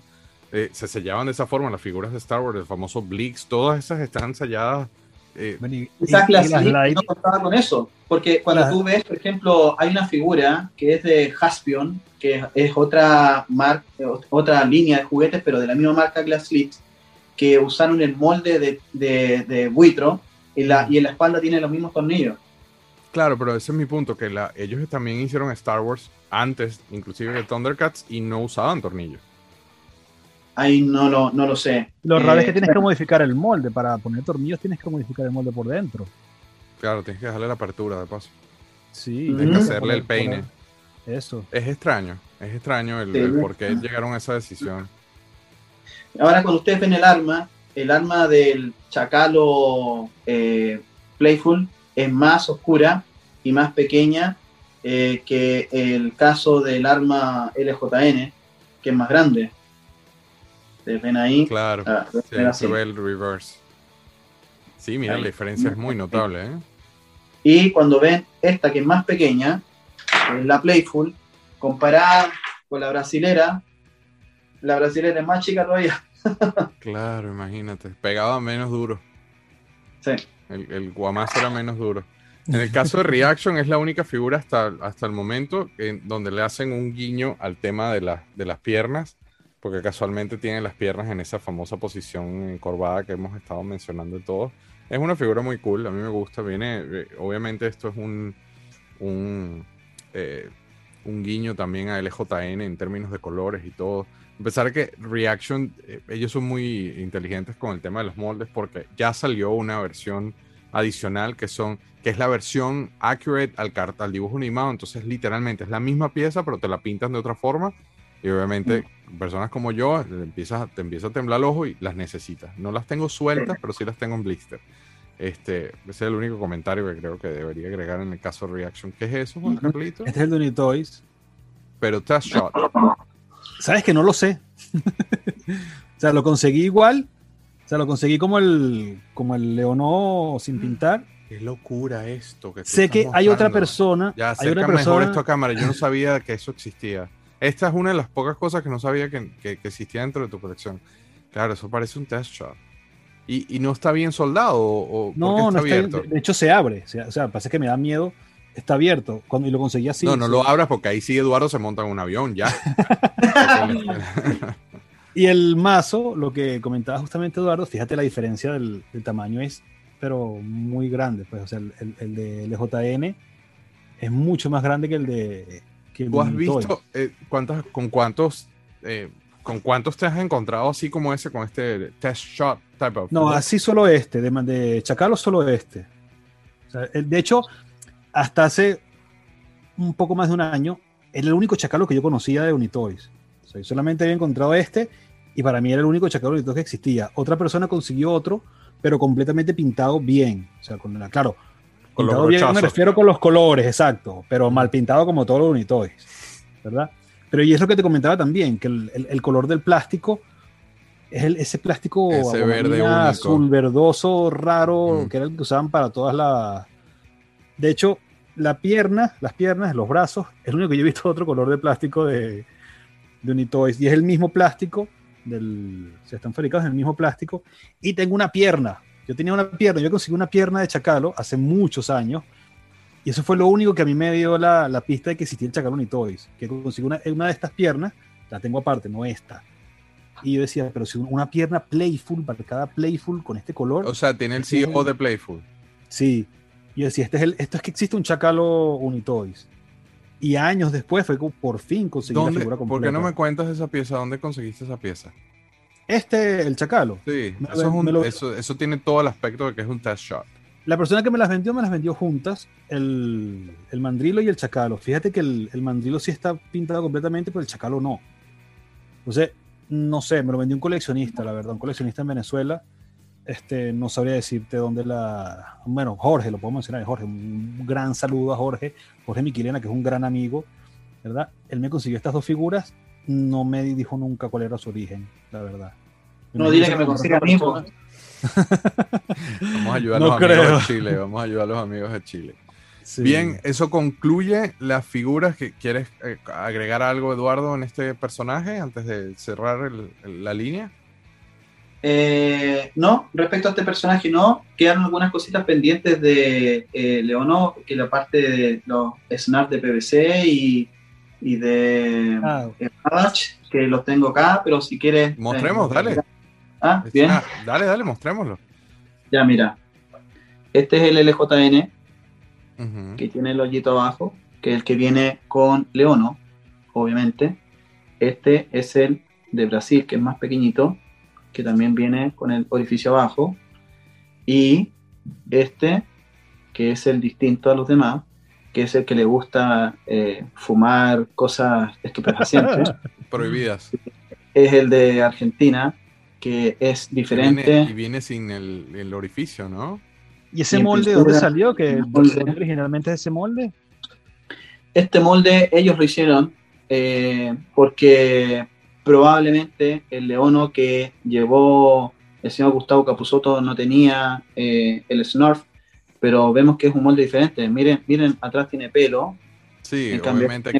eh, se sellaban de esa forma, las figuras de Star Wars, el famoso Blix, todas esas están selladas eh, no contaba con eso, porque cuando claro. tú ves, por ejemplo, hay una figura que es de Jaspion, que es otra, mar, otra línea de juguetes, pero de la misma marca Glass que usaron el molde de, de, de buitro y, la, y en la espalda tiene los mismos tornillos. Claro, pero ese es mi punto, que la, ellos también hicieron Star Wars antes, inclusive de Thundercats, y no usaban tornillos. Ahí no lo, no lo sé. Lo raro es que eh, tienes que modificar el molde. Para poner tornillos tienes que modificar el molde por dentro. Claro, tienes que dejarle la apertura de paso. Sí. Tienes que hacerle el peine. Eso. Es extraño, es extraño el, por qué llegaron a esa decisión. Ahora cuando ustedes ven el arma, el arma del Chacalo eh, Playful es más oscura y más pequeña eh, que el caso del arma LJN, que es más grande. Ustedes ven ahí. Claro, ah, se ve el reverse. Sí, mira, la diferencia es muy notable. ¿eh? Y cuando ven esta que es más pequeña, la Playful, comparada con la brasilera, la brasilera es más chica todavía. claro, imagínate, pegaba menos duro. Sí. El, el guamazo era menos duro. En el caso de Reaction es la única figura hasta, hasta el momento en donde le hacen un guiño al tema de, de las piernas, porque casualmente tiene las piernas en esa famosa posición encorvada que hemos estado mencionando todos. Es una figura muy cool, a mí me gusta. Viene, eh, obviamente esto es un, un eh, un guiño también a LJN en términos de colores y todo. A pesar que Reaction, eh, ellos son muy inteligentes con el tema de los moldes porque ya salió una versión adicional que son que es la versión accurate al, al dibujo animado, entonces literalmente es la misma pieza pero te la pintan de otra forma y obviamente mm. personas como yo empiezas, te empieza a temblar el ojo y las necesitas. No las tengo sueltas, pero sí las tengo en blister. Este, ese es el único comentario que creo que debería agregar en el caso de Reaction. ¿Qué es eso, Juan Carlito? Este es el de Unitoys. Pero Test Shot. ¿Sabes que no lo sé? o sea, lo conseguí igual. O sea, lo conseguí como el, como el Leonó sin pintar. Qué locura esto. Que sé que hay otra persona. Ya, hay otra persona... mejor esto a cámara. Yo no sabía que eso existía. Esta es una de las pocas cosas que no sabía que, que, que existía dentro de tu colección. Claro, eso parece un test shot. ¿Y, no está bien soldado? O, no, está no abierto? de hecho se abre. O sea, pasa que me da miedo. Está abierto. Cuando, y lo conseguí así. No, no lo abras porque ahí sí Eduardo se monta en un avión ya. y el mazo, lo que comentaba justamente Eduardo, fíjate la diferencia del, tamaño es, pero muy grande. Pues, o sea, el, el, de LJN es mucho más grande que el de. Que ¿Tú has visto eh, cuántas, con cuántos eh, ¿Con cuántos te has encontrado así como ese, con este test shot type of? No, así solo este, de, de Chacalo solo este. de hecho, hasta hace un poco más de un año, era el único Chacalo que yo conocía de Unitoys. O sea, solamente había encontrado este y para mí era el único Chacalo de Unitoys que existía. Otra persona consiguió otro, pero completamente pintado bien. O sea, con la, claro, pintado bien me refiero con los colores, exacto, pero mal pintado como todos los Unitoys, ¿verdad? Pero y es lo que te comentaba también, que el, color del plástico es ese plástico ese verde azul verdoso raro que era el que usaban para todas las... De hecho, la pierna, las piernas, los brazos, es lo único que yo he visto otro color de plástico de, de Unitoys. Y es el mismo plástico, del, se están fabricados en el mismo plástico. Y tengo una pierna. Yo tenía una pierna, yo conseguí una pierna de Chacalo hace muchos años y eso fue lo único que a mí me dio la, la pista de que existía el Chacalón y Toys. Que consigo una, una de estas piernas, la tengo aparte, no esta. Y yo decía, pero si una pierna Playful, para cada Playful con este color. O sea, tiene el CEO de Playful. Sí. Y yo decía, este es el, esto es que existe un Chacalo Unitoys. Y años después fue que por fin conseguí la figura completa. ¿Por qué no me cuentas esa pieza? ¿Dónde conseguiste esa pieza? Este, el Chacalo. Sí, eso, eso, eso, tiene todo el aspecto de que es un test shot. La persona que me las vendió, me las vendió juntas, el, mandrilo y el chacalo. Fíjate que el, mandrilo sí está pintado completamente, pero el chacalo no. Entonces, no sé, me lo vendió un coleccionista, la verdad, un coleccionista en Venezuela. Este, no sabría decirte dónde la. Bueno, Jorge, lo puedo mencionar, Jorge. Un gran saludo a Jorge, Jorge Miquilena, que es un gran amigo, ¿verdad? Él me consiguió estas dos figuras, no me dijo nunca cuál era su origen, la verdad. No, dile que me consiga a mí, vamos a ayudar a los amigos de Chile, vamos a ayudar a los amigos de Chile. Bien, eso concluye las figuras que quieres eh, agregar algo, Eduardo, en este personaje antes de cerrar la línea. Eh, no, respecto a este personaje no, quedan algunas cositas pendientes de eh, Leono, que la parte de los snaps de PVC y, de ah. que los tengo acá, pero si quieres... Mostremos, dale. Ah, bien. dale, dale, mostrémoslo. Ya, mira. Este es el LJN, que tiene el hoyito abajo, que es el que viene con Leono, obviamente. Este es el de Brasil, que es más pequeñito, que también viene con el orificio abajo. Y este, que es el distinto a los demás, que es el que le gusta eh, fumar cosas estupefacientes. Prohibidas. Es el de Argentina, que es diferente. y viene sin el, orificio, ¿no? ¿Y ese molde dónde salió? ¿Que originalmente es ese molde? Este molde ellos lo hicieron eh, porque probablemente el leono que llevó el señor Gustavo Capusotto no tenía eh, el Snarf, pero vemos que es un molde diferente. Miren, miren, atrás tiene pelo. Sí, obviamente aquí,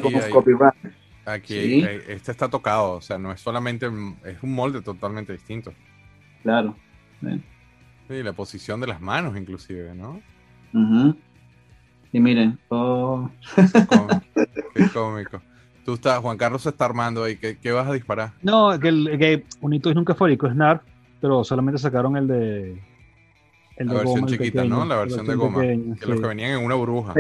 aquí este está tocado, o sea, no es solamente, es un molde totalmente distinto. Claro. Sí, la posición de las manos inclusive, ¿no? Y miren, oh. Qué cómico. Tú estás, Juan Carlos se está armando ahí. ¿Qué, vas a disparar? No, que, el, que nunca fue rico, es NAR, pero solamente sacaron el de. El la versión chiquita, ¿no? La versión, de goma. que los que venían en una burbuja.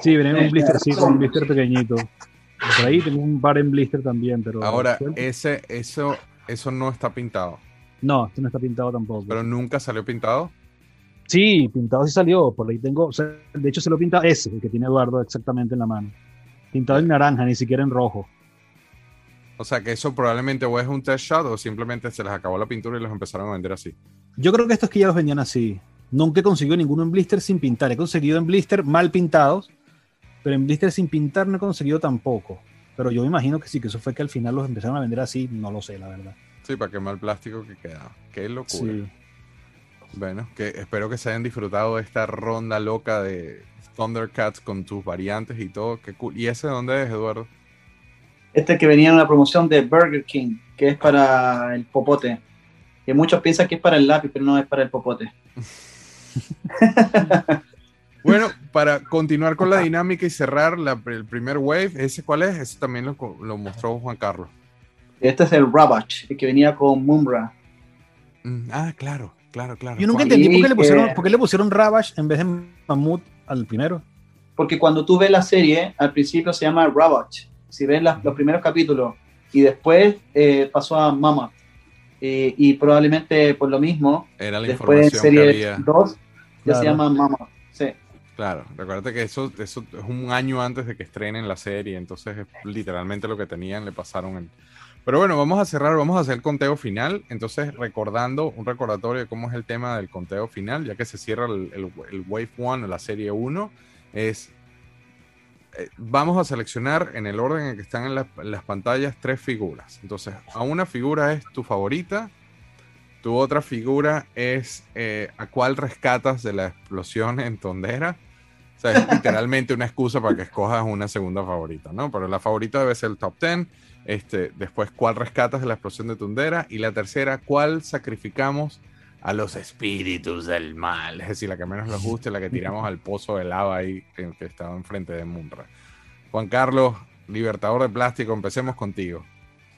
Sí, venían en un blister, sí, con un blister pequeño. Por ahí tengo un par en blister también, pero. Ahora, ese, eso, eso no está pintado. No, esto no está pintado tampoco. ¿Pero nunca salió pintado? Sí, pintado sí salió. Por ahí tengo. O sea, de hecho, se lo pinta ese, el que tiene Eduardo exactamente en la mano. Pintado en naranja, ni siquiera en rojo. O sea que eso probablemente o es un test shot o simplemente se les acabó la pintura y los empezaron a vender así. Yo creo que estos que ya los vendían así. Nunca he conseguido ninguno en blister sin pintar. He conseguido en blister mal pintados, pero en blister sin pintar no he conseguido tampoco. Pero yo me imagino que sí, que eso fue que al final los empezaron a vender así. No lo sé, la verdad. Sí, para quemar el plástico que queda. Qué locura. Sí. Bueno, que espero que se hayan disfrutado de esta ronda loca de Thundercats con tus variantes y todo. Qué cool. ¿Y ese dónde es, Eduardo? Este que venía en una promoción de Burger King, que es para el popote. Que muchos piensan que es para el lápiz, pero no es para el popote. bueno, para continuar con la dinámica y cerrar el primer wave, ¿ese cuál es? Ese también lo, mostró Juan Carlos. Este es el Ravage, el que venía con Mumbra. Mm, ah, claro, claro, claro. Yo nunca entendí por qué, le pusieron, por qué le pusieron Ravage en vez de Mammoth al primero? Porque cuando tú ves la serie, al principio se llama Robot. Si ves los primeros capítulos y después eh, pasó a Mama. Eh, y probablemente por lo mismo, Era la después de serie 2 ya se llama Mama. Sí. Claro, recuerda que eso, eso es un año antes de que estrenen la serie, entonces es literalmente lo que tenían, le pasaron el... Pero bueno, vamos a cerrar, vamos a hacer el conteo final. Entonces, recordando, un recordatorio de cómo es el tema del conteo final, ya que se cierra el, el, Wave 1, la serie 1, es. Eh, vamos a seleccionar en el orden en que están en, las pantallas tres figuras. Entonces, a una figura es tu favorita, tu otra figura es eh, a cuál rescatas de la explosión en Tondera. O sea, es literalmente una excusa para que escojas una segunda favorita, ¿no? Pero la favorita debe ser el top 10 este, después, ¿cuál rescatas de la explosión de Tundera? Y la tercera, ¿cuál sacrificamos a los espíritus del mal? Es decir, la que menos nos guste, la que tiramos al pozo de lava ahí que, estaba enfrente de Munra. Juan Carlos, libertador de plástico, empecemos contigo.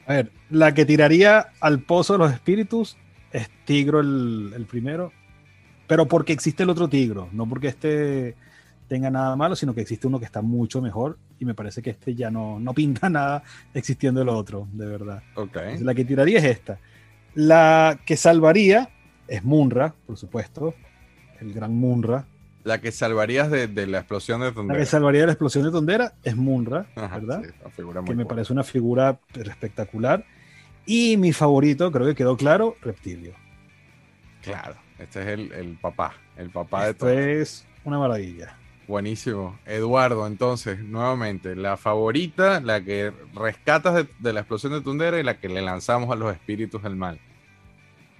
A ver, la que tiraría al pozo de los espíritus es Tigro el, el primero, pero porque existe el otro Tigro, no porque este tenga nada malo, sino que existe uno que está mucho mejor y me parece que este ya no, no pinta nada existiendo el otro, de verdad. Okay. la que tiraría es esta. La que salvaría es Munra, por supuesto, el gran Munra. La que salvarías de, la explosión de Tondera. La que salvaría de la explosión de Tondera es Munra, ¿verdad? que me parece una figura espectacular. Y mi favorito, creo que quedó claro, Reptilio. Claro, este es el, papá, el papá de todo. es una maravilla. Buenísimo. Eduardo, entonces, nuevamente, la favorita, la que rescatas de, la explosión de Tundera y la que le lanzamos a los espíritus del mal.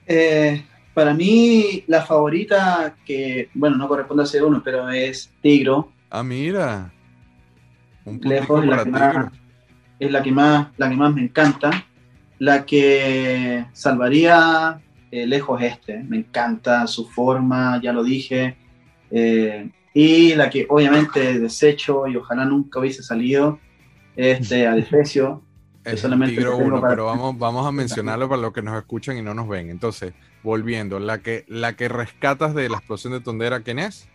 Eh, para mí, la favorita, que, bueno, no corresponde a ser uno, pero es Tigro. Ah, mira. Un Lejos, es la, que más, es la que más, la que más me encanta. La que salvaría eh, lejos este. Me encanta su forma, ya lo dije. Eh, y la que obviamente desecho y ojalá nunca hubiese salido, este, a desprecio, Es el Tigro 1, pero vamos, vamos a mencionarlo para los que nos escuchan y no nos ven. Entonces, volviendo, la que, la que rescatas de la explosión de Tondera, ¿quién es?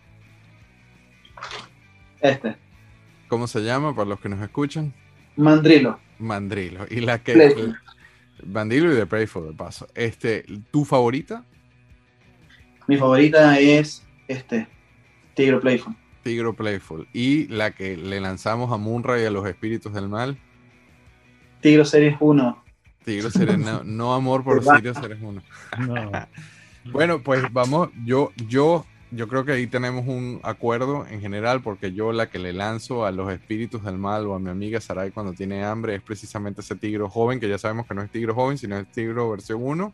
Este. ¿Cómo se llama para los que nos escuchan? Mandrilo. Mandrilo. Y la que. Mandrilo y de Playful, de paso. Este, ¿Tu favorita? Mi favorita es este, Tigro Playful. Tigro Playful. ¿Y la que le lanzamos a Munra y a los espíritus del mal? Tigro Series 1. Tigro Series, no, amor por Tigro Series 1. bueno, pues vamos, yo, yo yo creo que ahí tenemos un acuerdo en general, porque yo la que le lanzo a los espíritus del mal o a mi amiga Sarai cuando tiene hambre es precisamente ese tigro joven, que ya sabemos que no es tigro joven, sino es tigro versión 1.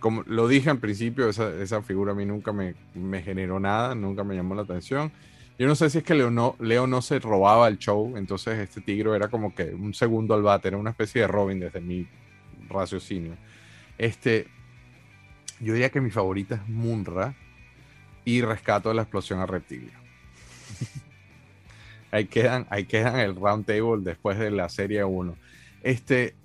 Como lo dije al principio, esa, esa figura a mí nunca me, me, generó nada, nunca me llamó la atención. Yo no sé si es que Leo no, Leo no se robaba el show, entonces este tigro era como que un segundo al bate, era una especie de Robin desde mi raciocinio. Este, yo diría que mi favorita es Munra y rescato la explosión a reptilio. ahí quedan, ahí quedan el round table después de la serie 1. Este,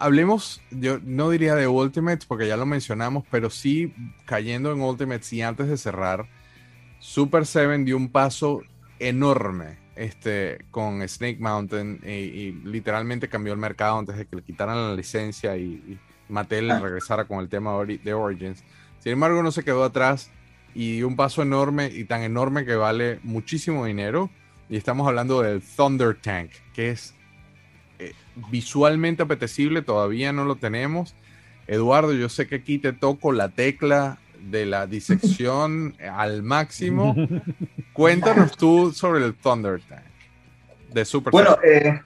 hablemos, yo no diría de Ultimates porque ya lo mencionamos, pero sí cayendo en Ultimates y antes de cerrar, Super 7 dio un paso enorme este, con Snake Mountain y, literalmente cambió el mercado antes de que le quitaran la licencia y, y Mattel ah. regresara con el tema de Origins. Sin embargo, no se quedó atrás y un paso enorme y tan enorme que vale muchísimo dinero. Y estamos hablando del Thunder Tank, que es eh, visualmente apetecible, todavía no lo tenemos. Eduardo, yo sé que aquí te toco la tecla de la disección al máximo. Cuéntanos tú sobre el Thunder Tank de Super Bueno, eh,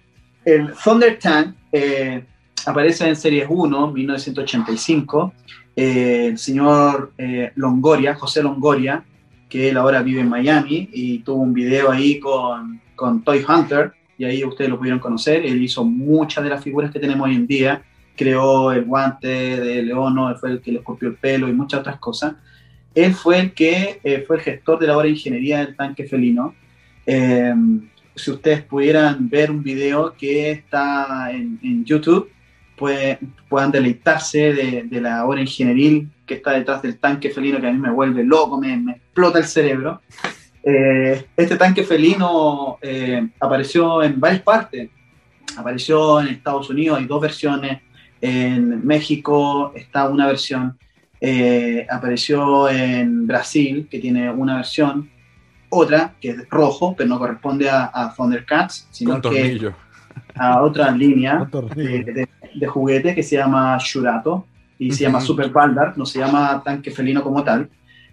el Thunder Tank eh, aparece en Series 1, 1985, eh, el señor Longoria, José Longoria, que él ahora vive en Miami y tuvo un video ahí con, con Toy Hunter, y ahí ustedes lo pudieron conocer. Él hizo muchas de las figuras que tenemos hoy en día, creó el guante de Leono, fue el que le esculpió el pelo y muchas otras cosas. Él fue el que eh, fue el gestor de la obra de ingeniería del tanque felino. si ustedes pudieran ver un video que está en, en YouTube, puedan deleitarse de, la obra ingenieril que está detrás del tanque felino que a mí me vuelve loco, me, explota el cerebro. Eh, este tanque felino eh, apareció en varias partes. Apareció en Estados Unidos, hay dos versiones. En México está una versión. Eh, apareció en Brasil, que tiene una versión. Otra, que es rojo, pero no corresponde a, Thundercats, sino que a otra línea de, de, juguete que se llama Shurato y se llama Super Baldar, no se llama tanque felino como tal.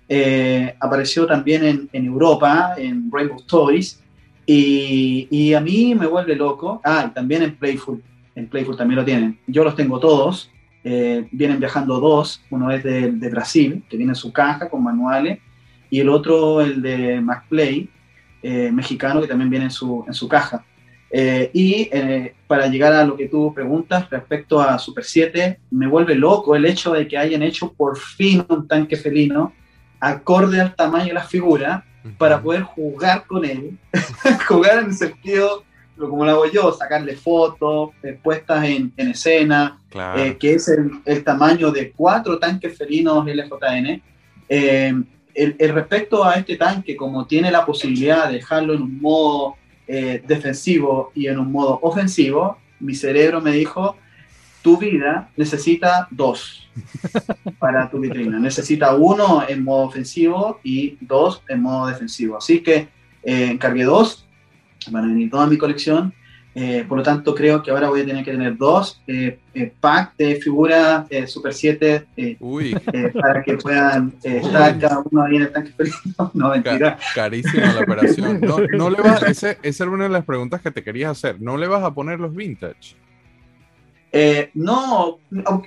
Eh, apareció también en, en, Europa, en Rainbow Toys, y, y, a mí me vuelve loco. Ah, y también en Playful, en Playful también lo tienen. Yo los tengo todos, eh, vienen viajando dos, uno es de, de, Brasil, que viene en su caja con manuales, y el otro, el de MacPlay, eh, mexicano, que también viene en su, en su caja. Eh, y eh, para llegar a lo que tú preguntas respecto a Super 7, me vuelve loco el hecho de que hayan hecho por fin un tanque felino acorde al tamaño de la figura para poder jugar con él, jugar en el sentido, como lo hago yo, sacarle fotos eh, puestas en, en escena, que es el, el, tamaño de cuatro tanques felinos LJN. El, el respecto a este tanque, como tiene la posibilidad de dejarlo en un modo eh, defensivo y en un modo ofensivo, mi cerebro me dijo, tu vida necesita dos para tu vitrina. Necesita uno en modo ofensivo y dos en modo defensivo. Así que eh, encargué dos, van a venir toda mi colección eh, por lo tanto, creo que ahora voy a tener que tener dos eh, eh packs de figuras eh, Super 7 para que puedan estar cada uno ahí en el tanque No, mentira. carísima la operación. No, no le vas, esa era una de las preguntas que te querías hacer. ¿No le vas a poner los vintage? no,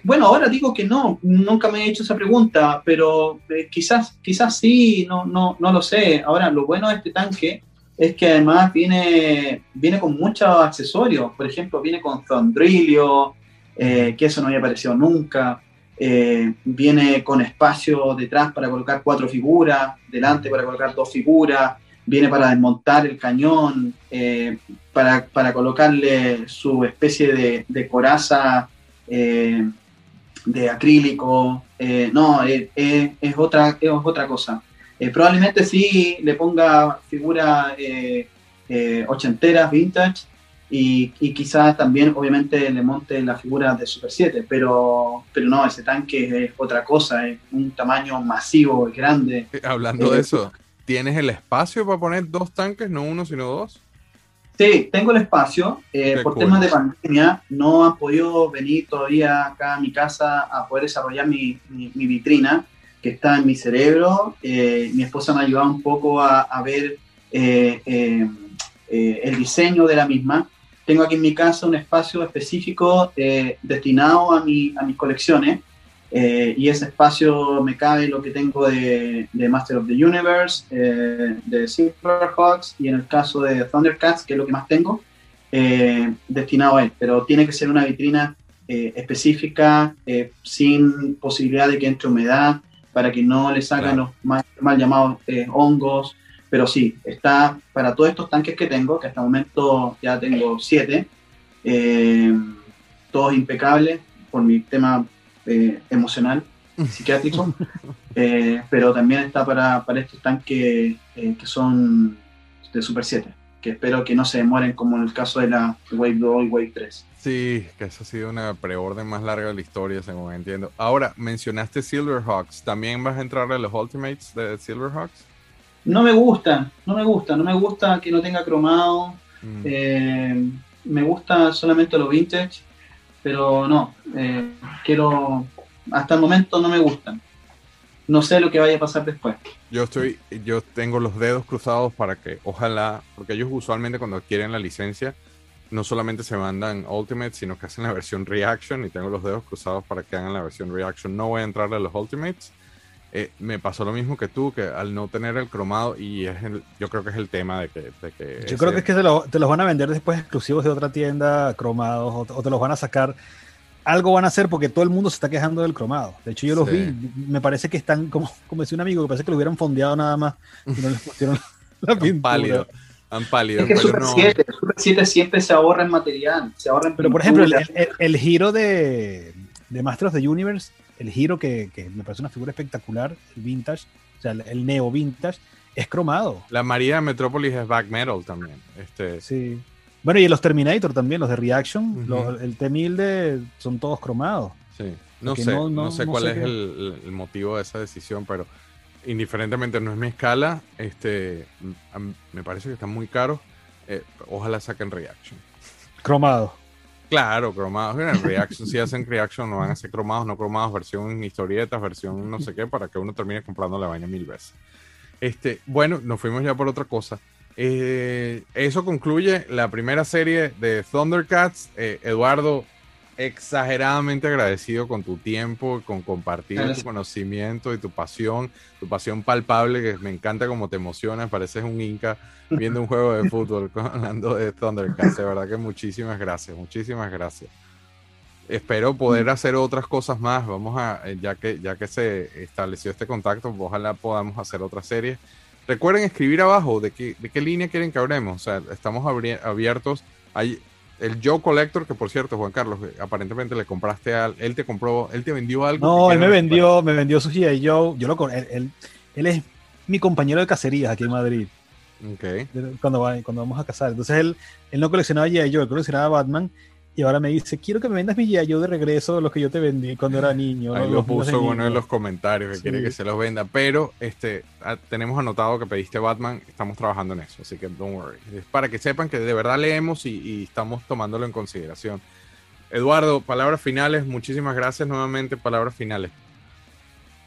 bueno, ahora digo que no, nunca me he hecho esa pregunta, pero quizás, quizás sí, no, no, no lo sé. Ahora, lo bueno de este tanque es que además viene, viene con muchos accesorios. Por ejemplo, viene con Thundrilio, eh, que eso no había aparecido nunca. Eh, viene con espacio detrás para colocar cuatro figuras, delante para colocar dos figuras. viene para desmontar el cañón, eh, para, para, colocarle su especie de, coraza de acrílico. No, es, otra, es otra cosa. Probablemente sí le ponga figuras ochenteras, vintage, y, y, quizás también obviamente le monte la figura de Super 7, pero, pero no, ese tanque es otra cosa, es un tamaño masivo y grande. Hablando de eso, ¿Tienes el espacio para poner dos tanques, no uno, sino dos? Sí, tengo el espacio. Eh, por temas de pandemia, no han podido venir todavía acá a mi casa a poder desarrollar mi, vitrina, que está en mi cerebro. Eh, mi esposa me ha ayudado un poco a, ver eh, el diseño de la misma. Tengo aquí en mi casa un espacio específico destinado a, a mis colecciones eh, y ese espacio me cabe lo que tengo de, Master of the Universe, eh, de Silverhawks y en el caso de Thundercats, que es lo que más tengo, eh, destinado a él. Pero tiene que ser una vitrina específica, sin posibilidad de que entre humedad, para que no le salgan los mal, llamados hongos. Pero sí, está para todos estos tanques que tengo, que hasta el momento ya tengo siete, todos impecables por mi tema eh, emocional, psiquiátrico, eh, pero también está para, para estos tanques eh, que son de Super 7, que espero que no se demoren como en el caso de la Wave 2 y Wave 3. Sí, que esa ha sido una preorden más larga de la historia, según entiendo. Ahora, mencionaste Silverhawks, ¿también vas a entrar a los Ultimates de Silverhawks? No me gusta, no me gusta, no me gusta que no tenga cromado. Mm. me gusta solamente lo vintage pero no, eh, quiero, hasta el momento no me gustan. No sé lo que vaya a pasar después. Yo estoy, yo tengo los dedos cruzados para que, ojalá, porque ellos usualmente cuando adquieren la licencia, no solamente se mandan Ultimate, sino que hacen la versión Reaction y tengo los dedos cruzados para que hagan la versión Reaction. No voy a entrar a los Ultimates. Eh, me pasó lo mismo que tú, que al no tener el cromado, y es yo creo que es el tema de que... yo creo que es que te, te, los van a vender después exclusivos de otra tienda, cromados, o, te los van a sacar. Algo van a hacer porque todo el mundo se está quejando del cromado. De hecho, yo los vi, me parece que están, como, como decía un amigo, que parece que lo hubieran fondeado nada más y no les pusieron la pintura. Pálido. Han pálido. Es que Super, 7, Super 7 siempre se ahorra en material, se ahorra en Pero por ejemplo, el, el, giro de, de Master of the Universe el giro que, me parece una figura espectacular, el vintage, o sea, el, neo vintage, es cromado. La María de Metrópolis es back metal también. Este. Sí. Bueno, y los Terminator también, los de Reaction, el T-1000 de, son todos cromados. Sí. No sé, no, sé cuál es el, motivo de esa decisión, pero indiferentemente no es mi escala, este, me parece que están muy caros. Eh, ojalá saquen Reaction. Cromado. Claro, cromados. En Reaction, si hacen Reaction, no van a ser cromados, no cromados, versión historietas, versión no sé qué, para que uno termine comprando la vaina mil veces. Este, bueno, nos fuimos ya por otra cosa. Eh, eso concluye la primera serie de Thundercats. Eh, Eduardo, exageradamente agradecido con tu tiempo, con compartir tu conocimiento y tu pasión, tu pasión palpable, que me encanta como te emociona, pareces un inca viendo un juego de fútbol hablando de Thundercats, de verdad que muchísimas gracias, muchísimas gracias. Espero poder mm. hacer otras cosas más, vamos a, eh, ya que, ya que se estableció este contacto, ojalá podamos hacer otras series. Recuerden escribir abajo de qué, de qué línea quieren que hablemos, o sea, estamos abiertos. Hay, el Joe Collector, que por cierto, Juan Carlos, aparentemente le compraste a él te compró, él te vendió algo. No, él me vendió, me vendió su G.I. Joe. Yo lo él, él, es mi compañero de cacerías aquí en Madrid. Okay. Cuando, cuando vamos a cazar. Entonces él, él no coleccionaba G.I. Joe, él coleccionaba Batman. Y ahora me dice, quiero que me vendas mi G.I. Joe de regreso, los que yo te vendí cuando era niño. Ahí lo puso uno en los comentarios que quiere que se los venda. Pero este, ah, tenemos anotado que pediste Batman, estamos trabajando en eso, así que don't worry. Es para que sepan que de verdad leemos y, estamos tomándolo en consideración. Eduardo, palabras finales, muchísimas gracias nuevamente, palabras finales.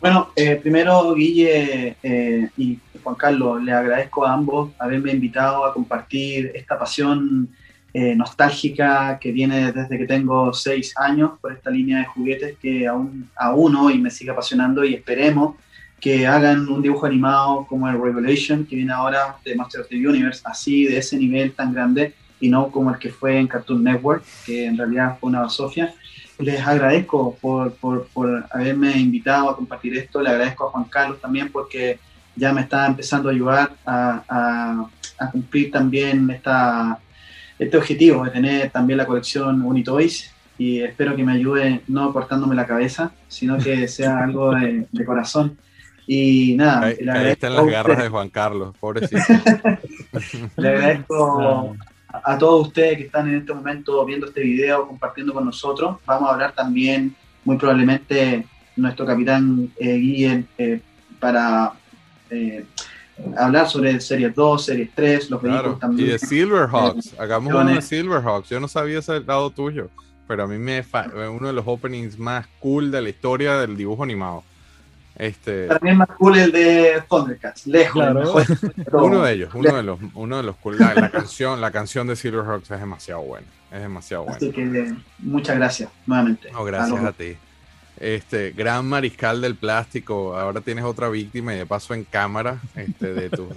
Bueno, eh, primero Guille eh, y Juan Carlos, le agradezco a ambos haberme invitado a compartir esta pasión eh, nostálgica que viene desde que tengo seis años por esta línea de juguetes que aún, aún hoy me sigue apasionando y esperemos que hagan un dibujo animado como el Revelation que viene ahora de Master of the Universe, así de ese nivel tan grande y no como el que fue en Cartoon Network, que en realidad fue una basofia. Les agradezco por, por, por haberme invitado a compartir esto, le agradezco a Juan Carlos también porque ya me está empezando a ayudar a, a cumplir también esta, este objetivo de tener también la colección Unitoys y espero que me ayude no cortándome la cabeza, sino que sea algo de, corazón. Y nada, ahí, ahí están las garras de Juan Carlos, pobrecito. le agradezco a, todos ustedes que están en este momento viendo este video, compartiendo con nosotros. Vamos a hablar también, muy probablemente, nuestro capitán eh, eh para eh, hablar sobre Series 2, Series 3, los vehículos también. Y de Silverhawks, hagamos uno de Silverhawks. Yo no sabía ese lado tuyo, pero a mí me uno de los openings más cool de la historia del dibujo animado. Este... Para mí es más cool el de Thundercats, lejos. uno de ellos, uno de los, uno de los cool. La, canción, la canción de Silverhawks es demasiado buena. Es demasiado buena. Así que muchas gracias nuevamente. No, gracias a ti este gran mariscal del plástico, ahora tienes otra víctima y de paso en cámara, este, de tu,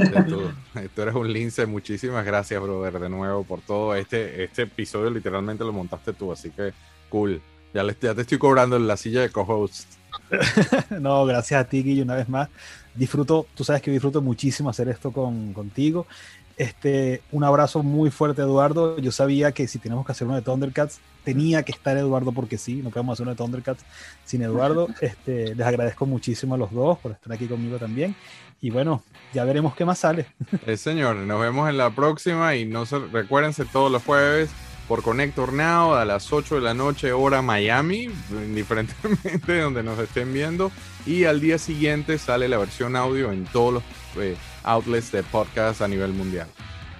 tú eres un lince, muchísimas gracias, brother, de nuevo por todo. Este, este episodio, literalmente lo montaste tú, así que cool, ya, ya te estoy cobrando en la silla de co-host. no, gracias a ti, Guille, una vez más, disfruto, tú sabes que disfruto muchísimo hacer esto con, contigo, este, un abrazo muy fuerte, Eduardo. Yo sabía que si tenemos que hacer uno de Thundercats, tenía que estar Eduardo porque sí, no podemos hacer uno de Thundercats sin Eduardo. Este, les agradezco muchísimo a los dos por estar aquí conmigo también. Y bueno, ya veremos qué más sale. Eh, señor, nos vemos en la próxima y no se, recuérdense todos los jueves por Connector Now a las 8 de la noche hora Miami, indiferentemente de donde nos estén viendo. Y al día siguiente sale la versión audio en todos los... Eh, outlets de podcast a nivel mundial.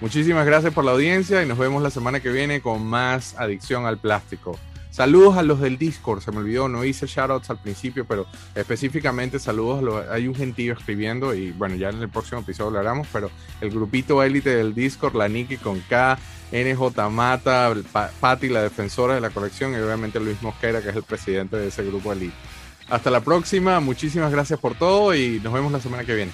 Muchísimas gracias por la audiencia y nos vemos la semana que viene con más adicción al plástico. Saludos a los del Discord, se me olvidó, no hice shoutouts al principio, pero específicamente saludos a los, hay un gentío escribiendo y bueno, ya en el próximo episodio hablaremos, pero el grupito élite del Discord, la Niki con K, NJ Mata, Patti, la defensora de la colección y obviamente Luis Mosquera, que es el presidente de ese grupo élite. Hasta la próxima, muchísimas gracias por todo y nos vemos la semana que viene.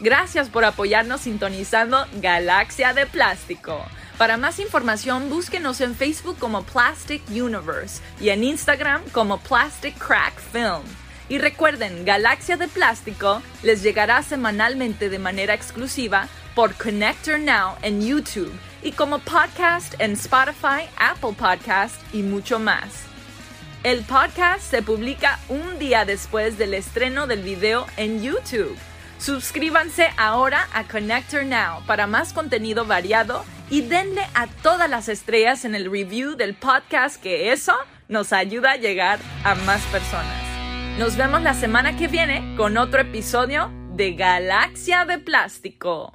Gracias por apoyarnos sintonizando Galaxia de Plástico. Para más información, búsquenos en Facebook como Plastic Universe y en Instagram como Plastic Crack Film. Y recuerden, Galaxia de Plástico les llegará semanalmente de manera exclusiva por Connector Now en YouTube y como podcast en Spotify, Apple Podcast y mucho más. El podcast se publica un día después del estreno del video en YouTube. Suscríbanse ahora a Connector Now para más contenido variado y denle a todas las estrellas en el review del podcast que eso nos ayuda a llegar a más personas. Nos vemos la semana que viene con otro episodio de Galaxia de Plástico.